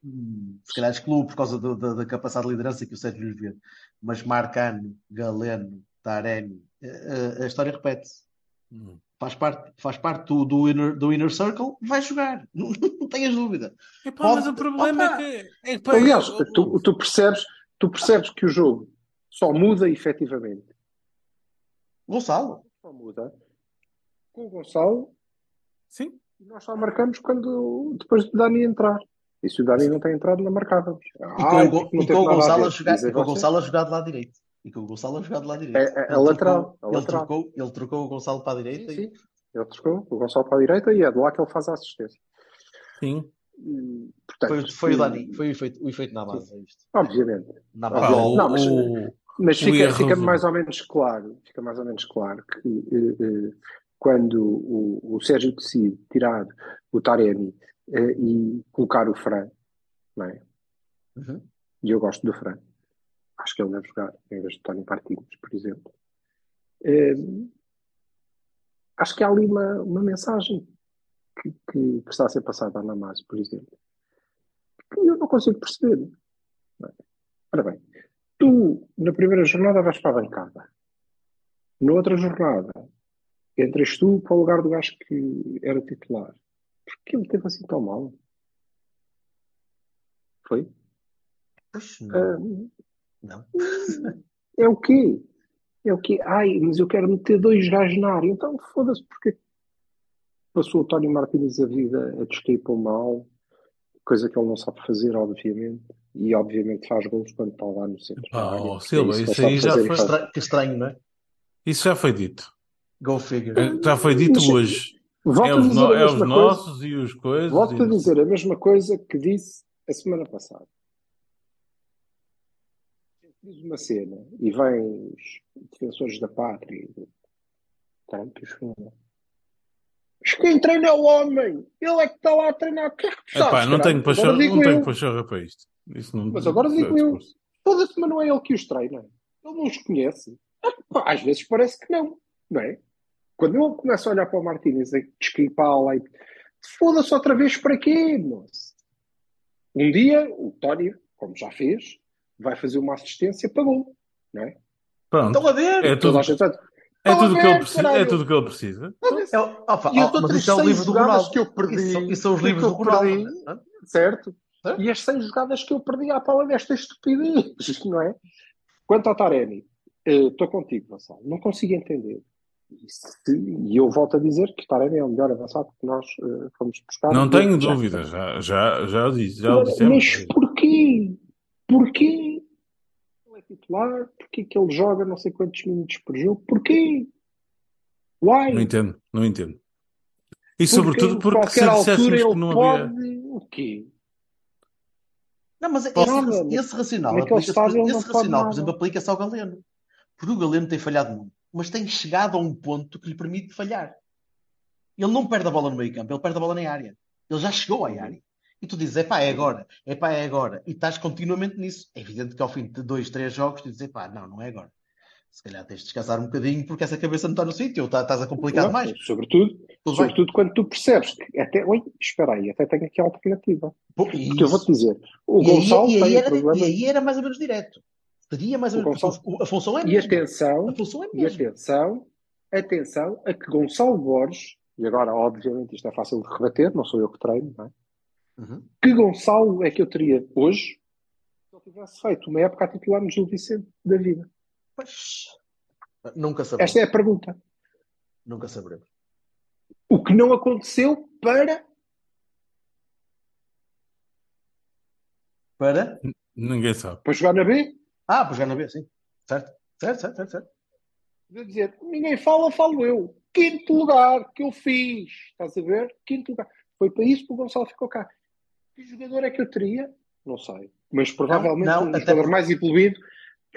se calhar excluo por causa do- da, da capacidade de liderança que o Sérgio lhes vê, mas Marcano, Galeno, Taremi, eh, a história repete-se. Hum. Faz parte, faz parte do, do, inner, do inner circle, vai jogar, não, não tenhas dúvida. Epá, Pode- mas o problema Opa! é que. É, que, pá, Aliás, tu, tu percebes, tu percebes que o jogo só muda efetivamente. Gonçalo, Só muda com o Gonçalo Sim. e nós só marcamos quando depois do Dani entrar. E se o Dani não tem entrado, não marcávamos. e com, o não e teve com o nada a Gonçalo a jogar, com o. Gonçalo a jogar de lado direito. E com o Gonçalo a jogar de lado direito. É- é- é Ele lateral, trocou- é ele, lateral. trocou, ele trocou o Gonçalo para a Sim, direita e sim. Ele trocou o Gonçalo para a direita e é de lá que ele faz a assistência. Sim. E, portanto, foi, foi o e- Dani, foi o efeito, o efeito na base, é isto. Obviamente. Na base. Não, mas- o- Mas O fica, fica mais ou menos claro, fica mais ou menos claro que eh, eh, quando o, o Sérgio decide tirar o Taremi eh, e colocar o Fran, não é? Uhum. E eu gosto do Fran. Acho que ele deve jogar em vez de Tony Martins, por exemplo. Eh, acho que há ali uma, uma mensagem que, que- que está a ser passada à Namaz, por exemplo, que eu não consigo perceber. Ora bem, tu na primeira jornada vais para a bancada. Na outra jornada entras tu para o lugar do gajo que era titular. Porquê ele teve assim tão mal? Foi? Pois não. Não. É o quê? É o quê? Ai, mas eu quero meter dois gajos na área. Então foda-se, porque passou o Tony Martínez a vida a descair para o mal, coisa que ele não sabe fazer, obviamente. E obviamente faz gols quando está lá no centro Ah, oh, porque Silva, é que isso ele aí já foi- faz. Que estranho, não é? Isso já foi dito. Go figure. Eh, Já foi dito Mas- hoje. Volto É a os, dizer no- a é os nossos e os coisas. Volto e- a dizer a mesma coisa que disse a semana passada. Diz uma cena e vem os defensores da pátria e Trump e os Mas quem treina é o homem! Ele é que está lá a treinar. O que é que tu Epá, sabes, não caralho? tenho pachorra, digo tenho para isto. Isso não, Mas agora isso é digo eu. Toda semana não é ele que os treina. Ele não os conhece. Epá, Às vezes parece que não. Não é? Quando eu começo a olhar para o Martínez e descripá-la e foda-se outra vez para quê, moço? Um dia o Tony, como já fez, vai fazer uma assistência para gol. Não é? Pronto. Estão a ver? É tudo, é Estão a tudo que ele precisa. É tudo que ele precisa. É, o- opa, E as oh, mas isso é o seis livro do jogadas Ronaldo. que eu perdi, Isso, isso são os que livros eu do Ronaldo. é? certo? E as seis jogadas que eu perdi à pala desta estupidez, não é? Quanto ao Taremi, eh, estou contigo, Gonçalo. Não consigo entender. E E eu volto a dizer que Taremi é o melhor avançado que nós eh, fomos buscar. Não E tenho já- dúvida. Já, já, já o disse. Já o Mas porquê? Porquê? É titular? Porquê que ele joga não sei quantos minutos por jogo? Porquê? Why? Não entendo. Não entendo. E Porque sobretudo porque se altura dissessemos ele que não pode. havia. O quê? Não, mas esse, Nada, esse racional, esse não pode racional, por exemplo, aplica-se ao Galeno. Porque o Galeno tem falhado muito, mas tem chegado a um ponto que lhe permite falhar. Ele não perde a bola no meio campo, ele perde a bola na área. Ele já chegou à área. E tu dizes, epá, é agora, epá, é agora. E estás continuamente nisso. É evidente que ao fim de dois, três jogos, tu dizes, epá, não, não é agora. Se calhar tens de descansar um bocadinho porque essa cabeça não está no sítio, ou tá- estás a complicar Não, mais. Sobretudo, Tudo bem. sobretudo quando tu percebes que até. Oi, espera aí, até tenho aqui a alternativa. Porque eu vou-te dizer, o E aí- Gonçalo e aí tem o era- problema. E aí era mais ou menos direto. Seria mais ou menos. Gonçalo- A função é a E atenção, A função é a e atenção, atenção a que Gonçalo Borges, e agora, obviamente, isto é fácil de rebater, não sou eu que treino, não é? Uhum. Que Gonçalo é que eu teria hoje se ele tivesse feito uma época a titular no Gil Vicente da vida? Pois, nunca saberemos. Esta é a pergunta. Nunca saberemos. O que não aconteceu para. Para? Ninguém sabe. para jogar na B? Ah, para jogar na B, sim. Certo? Certo, certo, certo. certo. Dizer, ninguém fala, falo eu. Quinto lugar que eu fiz. Estás a ver? Quinto lugar. Foi para isso que o Gonçalo ficou cá. Que jogador é que eu teria? Não sei. Mas provavelmente Não, não, um jogador mais evoluído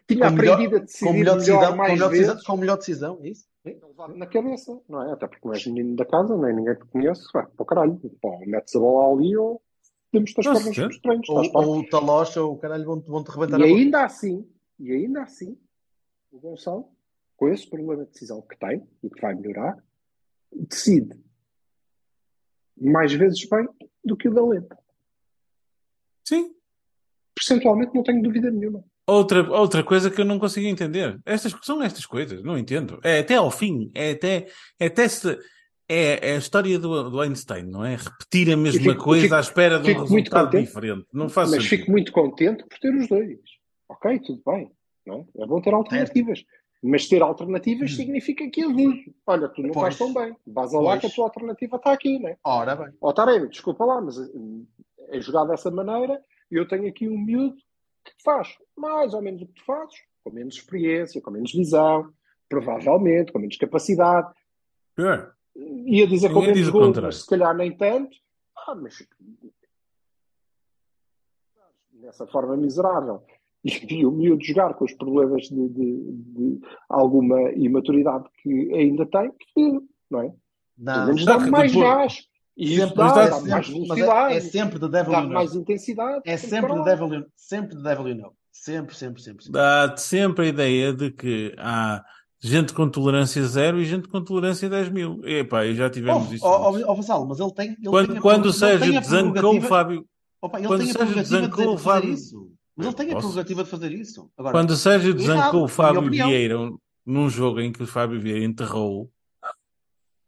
que tinha Com melhor- aprendido a com decidir melhor melhor, decisão, com mais melhor vezes. decisão, com melhor decisão, é isso? Levado na cabeça, não é? Até porque não és menino da casa, nem ninguém te conhece, vai para o caralho. Pô, metes a bola ali ou temos-te as sim. nos treinos, Ou, ou o Talocha ou o caralho vão-te vão rebentar E a boca. ainda assim, e ainda assim, o Gonçalo, com esse problema de decisão que tem e que vai melhorar, decide mais vezes bem do que o Galeta. Sim. Percentualmente não tenho dúvida nenhuma. Outra, outra coisa que eu não consigo entender. Estas, são estas coisas, não entendo. É até ao fim, é até, é até se, é, é a história do, do Einstein, não é? Repetir a mesma fico- coisa fico- à espera de um resultado contente, diferente. Não faz Mas sentido. fico muito contente por ter os dois. Ok, tudo bem. Não é? é bom ter alternativas. Mas ter alternativas significa que abuso. Olha, tu não Hum. Pois. estás tão bem. Vas a lá que a tua alternativa está aqui, não é? Ora bem. Ó Taremi, desculpa lá, mas hum, é jogar dessa maneira e eu tenho aqui um miúdo que faz mais ou menos o que tu fazes, com menos experiência, com menos visão, provavelmente, com menos capacidade. Sure. Ia dizer com menos o gol, contrário. mas se calhar nem tanto. Ah, mas nessa forma miserável. E, o miúdo jogar com os problemas de, de- de alguma imaturidade que ainda tem, não é? Não, dá que mais depois- gás. E isso sempre, dá, mas dá dá mais sempre, mas velocidade, é, é sempre de Devil dá you know. mais intensidade. É Sempre de. Devil you Sempre de Devil you know. Sempre, sempre, sempre. sempre. Dá-te sempre a ideia de que há gente com tolerância zero e gente com tolerância 10 mil. Epá, e já tivemos Ó, isso. ó, ó, ó, Vassalo, mas ele tem. Ele tem quando a quando o tem Sérgio desancou o Fábio. Opa, ele quando tem a Sérgio prerrogativa de desancou de o fazer Fábio- isso. Mas ele tem a prerrogativa de fazer isso. Agora, Quando o Sérgio desancou o Fábio. Vieira num jogo em que o Fábio Vieira enterrou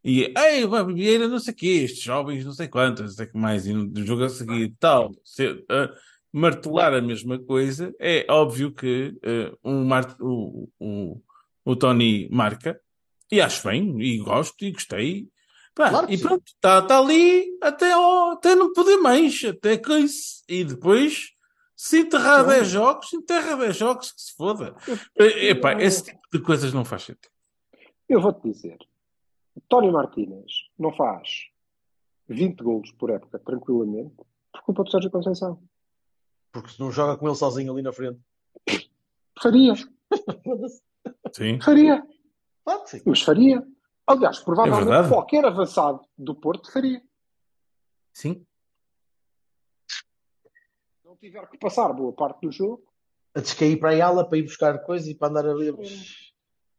e ei, o Vieira não sei o quê, estes jovens não sei quantos, não sei o que mais, e no jogo a seguir tal, se- a martelar a mesma coisa, é óbvio que eh, um o, o, o Tony marca e acho bem, e gosto, e gostei. Pá, Claro que e pronto, está tá ali até, ao- até não poder mais, até que isso. E depois, se enterrar Sim. 10 jogos, enterra 10 jogos, que se foda. Eh, Epá, esse tipo de coisas não faz sentido. Eu vou-te dizer, Tony Martínez não faz 20 golos por época, tranquilamente, por culpa do Sérgio Conceição. porque se não joga com ele sozinho ali na frente. Faria, Sim. faria, que sim. mas faria. Aliás, É provavelmente verdade. qualquer avançado do Porto faria. Sim. Se não tiver que passar boa parte do jogo, A descair para a ala para ir buscar coisa e para andar ali.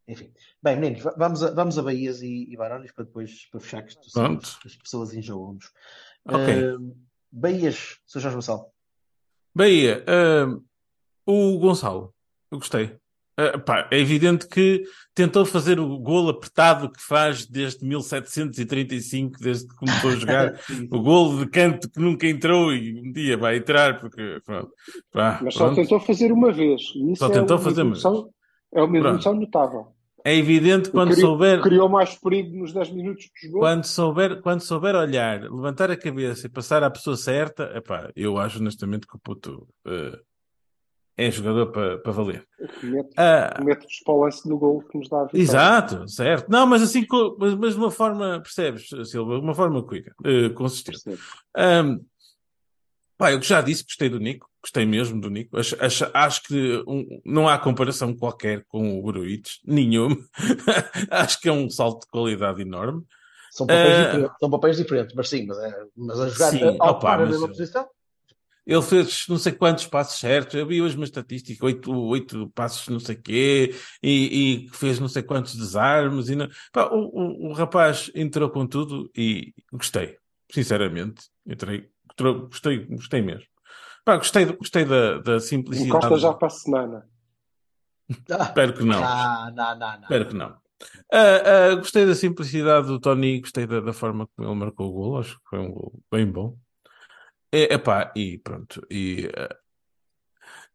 Enfim. Bem, meninos, va- vamos a, vamos a Bahias e, e Barões para depois para fechar que isto Pronto. as, as pessoas enjoam-nos. Ok. Uh, Bahias, Sr. Jorge Vassal. Bahia, ah, o Gonçalo, eu gostei. Ah, pá, é evidente que tentou fazer o golo apertado que faz desde 1735, desde que começou a jogar. o golo de canto que nunca entrou e um dia vai entrar, porque pronto. Pá, mas só pronto. tentou fazer uma vez. Isso Só é tentou uma fazer uma evolução, é uma evolução notável. É evidente quando criou, souber. criou mais perigo nos 10 minutos que jogou. Quando souber, quando souber olhar, levantar a cabeça e passar à pessoa certa, epá, eu acho honestamente que o puto eh, é jogador para para valer. Mete- Mete-vos para o lance do gol que nos dá a vitória. exato, certo. Não, mas assim, mas, mas de uma forma, percebes, Silva, de uma forma cuica, eh, consistente. Percebe? Pá, eu já disse, gostei do Nico, gostei mesmo do Nico. Acho, acho, acho que um- não há comparação qualquer com o Gruitch, nenhum. acho que é um salto de qualidade enorme. São papéis, Eh, diferentes, são papéis diferentes, mas sim, mas, é, mas a jogar Sim, a, a opa, mas posição. Ele fez não sei quantos passos certos. Eu vi hoje uma estatística, oito, oito passos não sei quê, e, e fez não sei quantos desarmes. E não... Pá, o, o, o rapaz entrou com tudo e gostei, sinceramente. Entrei, gostei, gostei mesmo. Pá, gostei, gostei da, da simplicidade. Encosta já para a semana. Ah, Espero que não. não, não, não, não. Espero que não. Ah, ah, gostei da simplicidade do Tony, gostei da, da forma como ele marcou o gol, acho que foi um gol bem bom. É, epá, e pronto. E,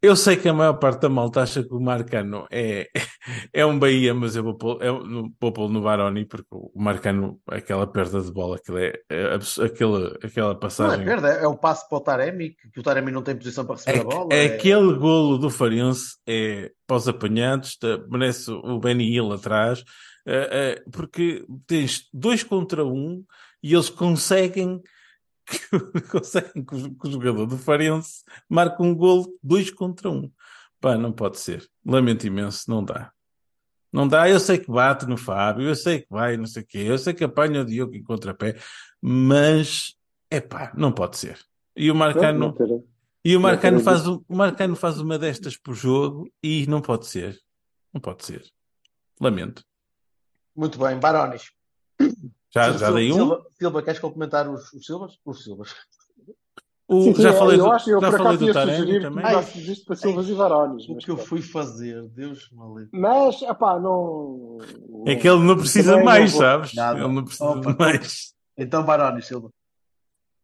eu sei que a maior parte da malta acha que o Marcano é, é um Bahia, mas eu vou pôr, é, no, vou pôr no Baroni, porque o Marcano, aquela perda de bola, aquilo é, é abs- aquela, aquela Não é passagem. perda, é o passo para o Taremi, que, o Taremi não tem posição para receber É, a bola. é aquele golo do Farense é para os apanhados, merece o Benny Hill atrás, eh, eh, porque tens dois contra um e eles conseguem que conseguem que o, que o jogador do Farense marque um gol dois contra um. Pá, não pode ser. Lamento imenso, não dá. Não dá, eu sei que bate no Fábio, eu sei que vai, não sei o quê, eu sei que apanha o Diogo em contrapé, mas é pá, não pode ser. E o Marcano, Não, não e o Marcano faz, o Marcano faz uma destas por jogo e não pode ser. Não pode ser. Lamento. Muito bem, Barones. Já, Silva, já dei um. Silva, Silva, queres complementar os, os Silvas? Os Silvas. O- Sim, sim, já eu falei do, acho, eu já por falei acaso do ia Taremi também. isto para Silvas e Varones. O que eu fui fazer, Deus me livre. Mas, epá, não... É que ele não precisa mais, não sabes? Nada. Ele não precisa Opa, mais. Então, Barones, Silva.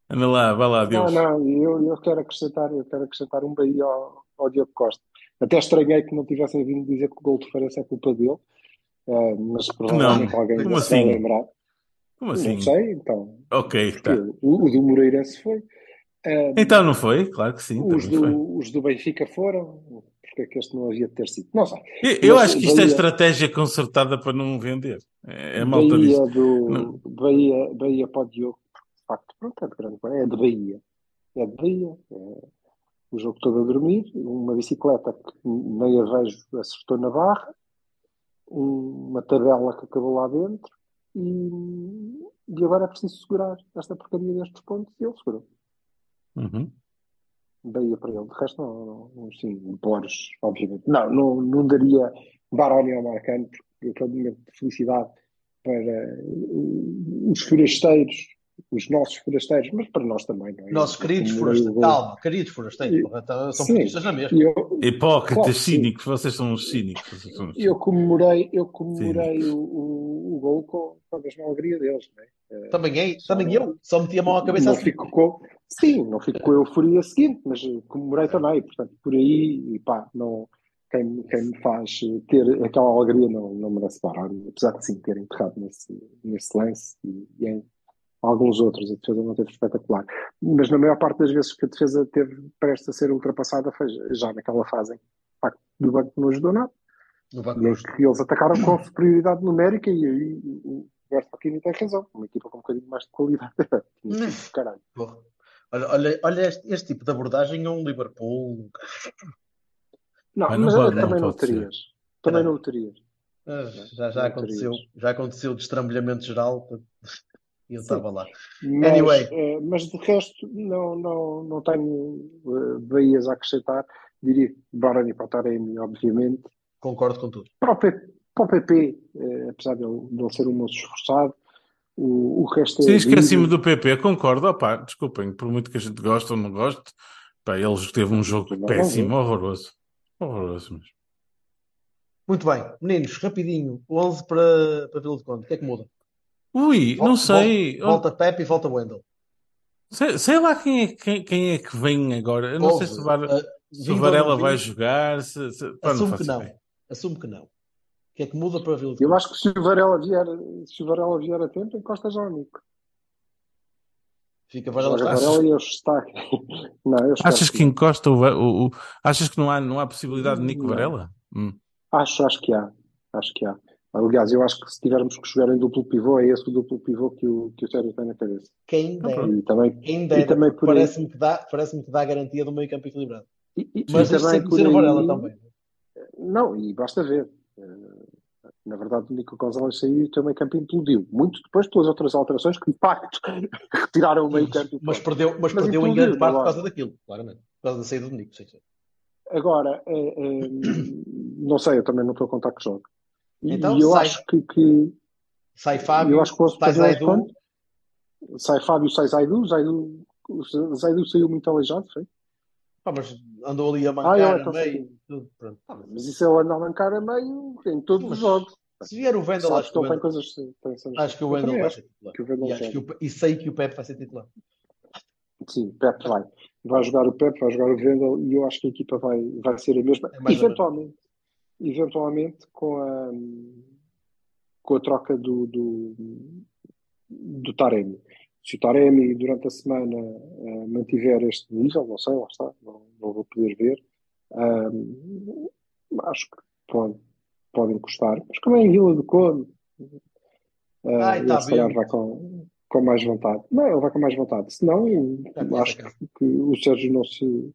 Anda lá, vai lá, Não, Deus. não, eu, eu quero acrescentar, eu quero acrescentar um Bahia ao, ao Diogo Costa. Até estranhei que não tivessem vindo dizer que o gol de Farense é culpa dele, eh, mas provavelmente alguém como assim? lembrar. Como assim? Não sei, então. Ok, tá. O, o do Moreirense foi. Eh, Então não foi? Claro que sim, os, do, os do Benfica foram. Porque é que este não havia de ter sido? Não sei. Eu, eu acho que isto é Bahia- estratégia consertada para não vender. É, é malta. Bahia, do, Não. Bahia, Bahia para o Diogo, de facto, pronto, é de grande é de Bahia. É de Bahia. É o jogo todo a dormir, uma bicicleta que nem a vejo acertou na barra, um- uma tabela que acabou lá dentro e, e agora é preciso segurar esta porcaria destes pontos e ele segurou. Uhum. Bahia para ele. De resto, não, não, não sim, Borges, obviamente. Não, não, não daria Baroni ao Marcano, porque aquele momento de felicidade para uh, os forasteiros, os nossos forasteiros, mas para nós também, não é? Nossos queridos forasteiros. Calma, queridos forasteiros. E- então São portistas na mesma. Eu, Hipócritas, Claro cínicos, vocês são uns cínicos. Eu comemorei, eu comemorei o gol com, com a mesma alegria deles, é? Também, é, também eu. Só meti a mão à cabeça não assim. fico com, sim, não fico com a euforia seguinte, mas eh, comemorei também, portanto, por aí, pá, não, quem, quem me faz eh, ter aquela alegria não, não merece parar, apesar de sim ter enterrado nesse, nesse lance e, e em alguns outros, a defesa não teve espetacular, mas na maior parte das vezes que a defesa teve prestes a ser ultrapassada foi já naquela fase em que o banco não ajudou nada. E que eles atacaram com superioridade numérica e aí o Roberto Aquino tem razão, uma equipa com um bocadinho mais de qualidade, caralho. Olha, olha, olha este, este tipo de abordagem é um Liverpool. Não, Mas não mas, pode- também não não, pode ser. terias. Também Não. não terias. Ah, Já, já Não aconteceu. terias. Já aconteceu de estrambulhamento geral. E eu estava lá. Mas, Anyway. eh, mas de resto, não, não, não tenho eh, Bahias a acrescentar. Diria que Barani para o Taremi, obviamente. Concordo com tudo. Para o PP, para o PP eh, apesar de ele, de ele ser um moço esforçado, o, o resto é. Sim, esqueci-me do PP, concordo. Opá, desculpem, por muito que a gente goste ou não goste, pá, eles teve um jogo Não, não péssimo, vou. horroroso. Horroroso mesmo. Muito bem. Meninos, rapidinho. 11 para, para Vila de Conde. O que é que muda? Ui, não Volta- sei. Volta Pepe e volta Wendel. Sei, sei lá quem é, quem, quem é que vem agora. Eu não sei se o, Var- Ah, se Varela não vai jogar. Se, se- pá, não que não. ideia. Assume que não. O que é que muda para Vila de Eu Conde? acho que se o Varela vier, se o Varela vier a tempo, encosta já o Nico. Fica Varela. Varela e eu destaque. Não, eu Achas que não. encosta o, o, o- Achas que não há, não há possibilidade de Nico Não. Varela? Hum. Acho, acho que há. Acho que há. Aliás, eu acho que se tivermos que jogar em duplo pivô, é esse o duplo pivô que o, que o Sérgio tem na cabeça. Quem Ah, dera. E também, Quem e dera. também por aí. Parece-me que, dá, parece que dá a garantia do meio campo equilibrado. E, e- Mas e isto sem também por conhecer o Varela também. Não, e basta ver. Eh, Na verdade, o Nico Gonzalez saiu e o teu meio campo implodiu. Muito depois pelas outras alterações que, de facto, retiraram o meio campo. Mas perdeu, mas Mas perdeu em implodiu, grande parte por causa daquilo, claramente. Por causa da saída do Nico. Sim, sim. Agora, eh, eh, não sei, eu também não estou a contar que jogo. E, Então, eu sai- acho que, que Sai Fábio, eu acho que sai Zaidu sai Fábio, sai Zaidu, Zaidu, Zaidu saiu muito aleijado, foi? Pá, mas andou ali a Ah, mancar eu a então meio. Tudo, mas isso ele anda a mancar a meio em todos Mas os jogos. Se vier o Wendel, acho que que o ele tem Wendel, coisas. Tem cenas- acho que o Wendel vai acho ser titular. Wendel E, acho e sei que o Pepe vai ser titular. Sim, o Pepe vai. Vai jogar o Pepe, vai jogar o Vendel e eu acho que a equipa vai, vai ser a mesma. É eventualmente, eventualmente com a, com a troca do, do, do Taremi. Se o Taremi durante a semana eh, mantiver este nível, não sei, lá está, não, não vou poder ver, ahm, acho que pode, pode encostar. Mas como é em Vila do Conde, Ai, ele tá se calhar vai com, com mais vontade. Não, ele vai com mais vontade. Se não, Já conhece acho casa. que, que o Sérgio não se,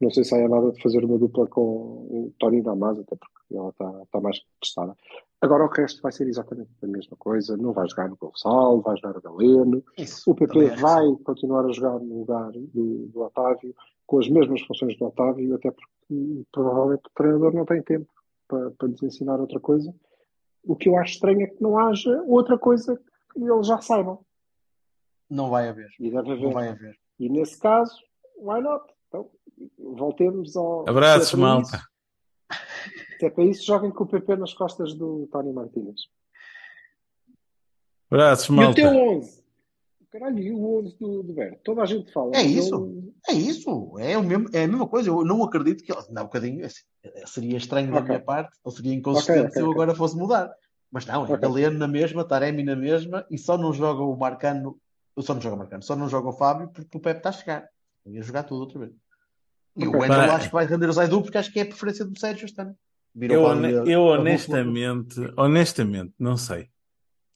não se saia nada de fazer uma dupla com o Tony Damas, até porque ela está está mais testada. Agora o resto vai ser exatamente a mesma coisa. Não vai jogar no Gonçalo, vai jogar no Galeno. Isso. O PP que vai sim. continuar a jogar no lugar do, do Otávio, com as mesmas funções do Otávio, até porque provavelmente o treinador não tem tempo para, para lhes ensinar outra coisa. O que eu acho estranho é que não haja outra coisa que eles já saibam. Não vai haver. E deve Não haver. vai haver. E nesse caso, why not? Voltemos ao. Abraços, se é malta. isso- Se é para isso, joguem com o PP nas costas do Tony Martínez. Abraços, E o malta. teu 11? Caralho, e o 11 do, do Berto? Toda a gente fala. É isso. É isso, é, o mesmo, é a mesma coisa. Eu não acredito que. Não, um bocadinho. assim, Seria estranho da Ok. minha parte, ou seria inconsistente Ok, ok, se eu agora fosse mudar. Mas não, é. Galeno na mesma, Taremi na mesma, e só não joga o Marcano. Só não joga o Marcano, só não joga o Fábio porque o Pepe está a chegar. Eu ia jogar tudo outra vez. E o Wendel acho que vai render o Zaidu porque acho que é a preferência do Sérgio este ano. Eu, a- eu a bússola. honestamente, honestamente, não sei.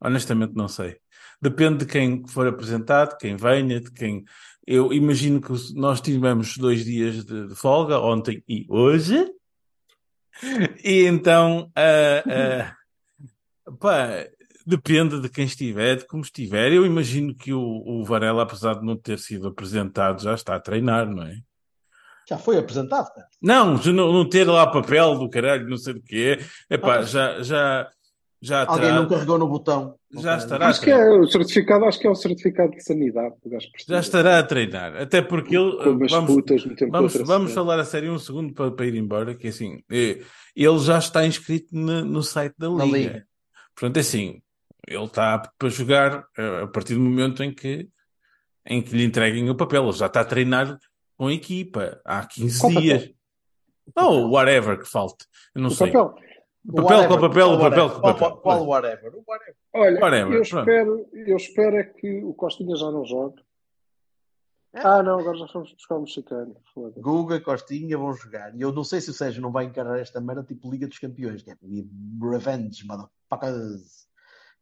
Honestamente, não sei. Depende de quem for apresentado, quem venha, de quem. Eu imagino que nós tivemos dois dias de, de folga, ontem e hoje, e então, ah, ah, pá, depende de quem estiver, de como estiver. Eu imagino que o, o Varela, apesar de não ter sido apresentado, já está a treinar, não é? Já foi apresentado, cara. Não, de não, não ter lá papel do caralho, não sei do que é. Epá, Ah, já, já, já Alguém terá- não carregou no botão. Já estará. Acho que é o certificado, acho que é o certificado de sanidade já estará a treinar. Até porque ele. Com Vamos, putas no tempo vamos, vamos falar a sério um segundo para, para ir embora, que é assim, eh, ele já está inscrito no, no site da Liga. Liga. Portanto, é assim, ele está apto para jogar eh, a partir do momento em que, em que lhe entreguem o papel. Ele já está a treinar com a equipa há 15 Qual dias. Ou whatever que falte. Eu não O sei. papel. O papel com o papel, o papel com papel. Qual whatever? O whatever. Olha, Whatever, eu, espero, eu espero é que o Costinha já não jogue. É. Ah, não, agora já fomos buscar o mexicano. Guga, Costinha vão jogar. E eu não sei se o Sérgio não vai encarar esta merda tipo Liga dos Campeões, que é Revenge, motherfuckers.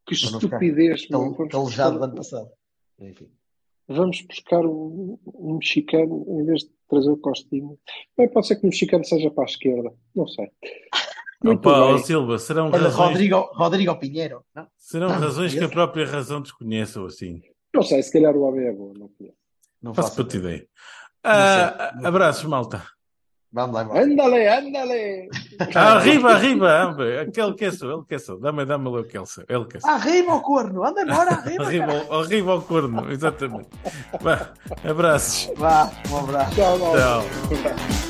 Que estupidez, Vamos Calejado do ano passado. Enfim. Vamos buscar um, um mexicano em vez de trazer o Costinha. Bem, pode ser que o mexicano seja para a esquerda. Não sei. Muito Opa, bem. Silva, serão Olha, razões, Rodrigo, Rodrigo Pinheiro. Não? serão Não, razões que a própria razão desconhece ou assim. Não sei, se calhar o homem é bom. Não conheço. Não Faço faço para te ideia. Ah, abraços, malta. Vamos lá, embora. Ándale, ándale! Ah, arriba, arriba, hombre. Aquele que é só, ele que é só. Dá-me, dá-me lá o que é só. Ele que é só. Arriba ao corno, anda embora, arriba. Arriba, ao- arriba ao corno, exatamente. Vá, abraços. Vá, um abraço. Tchau. Tchau. Tchau.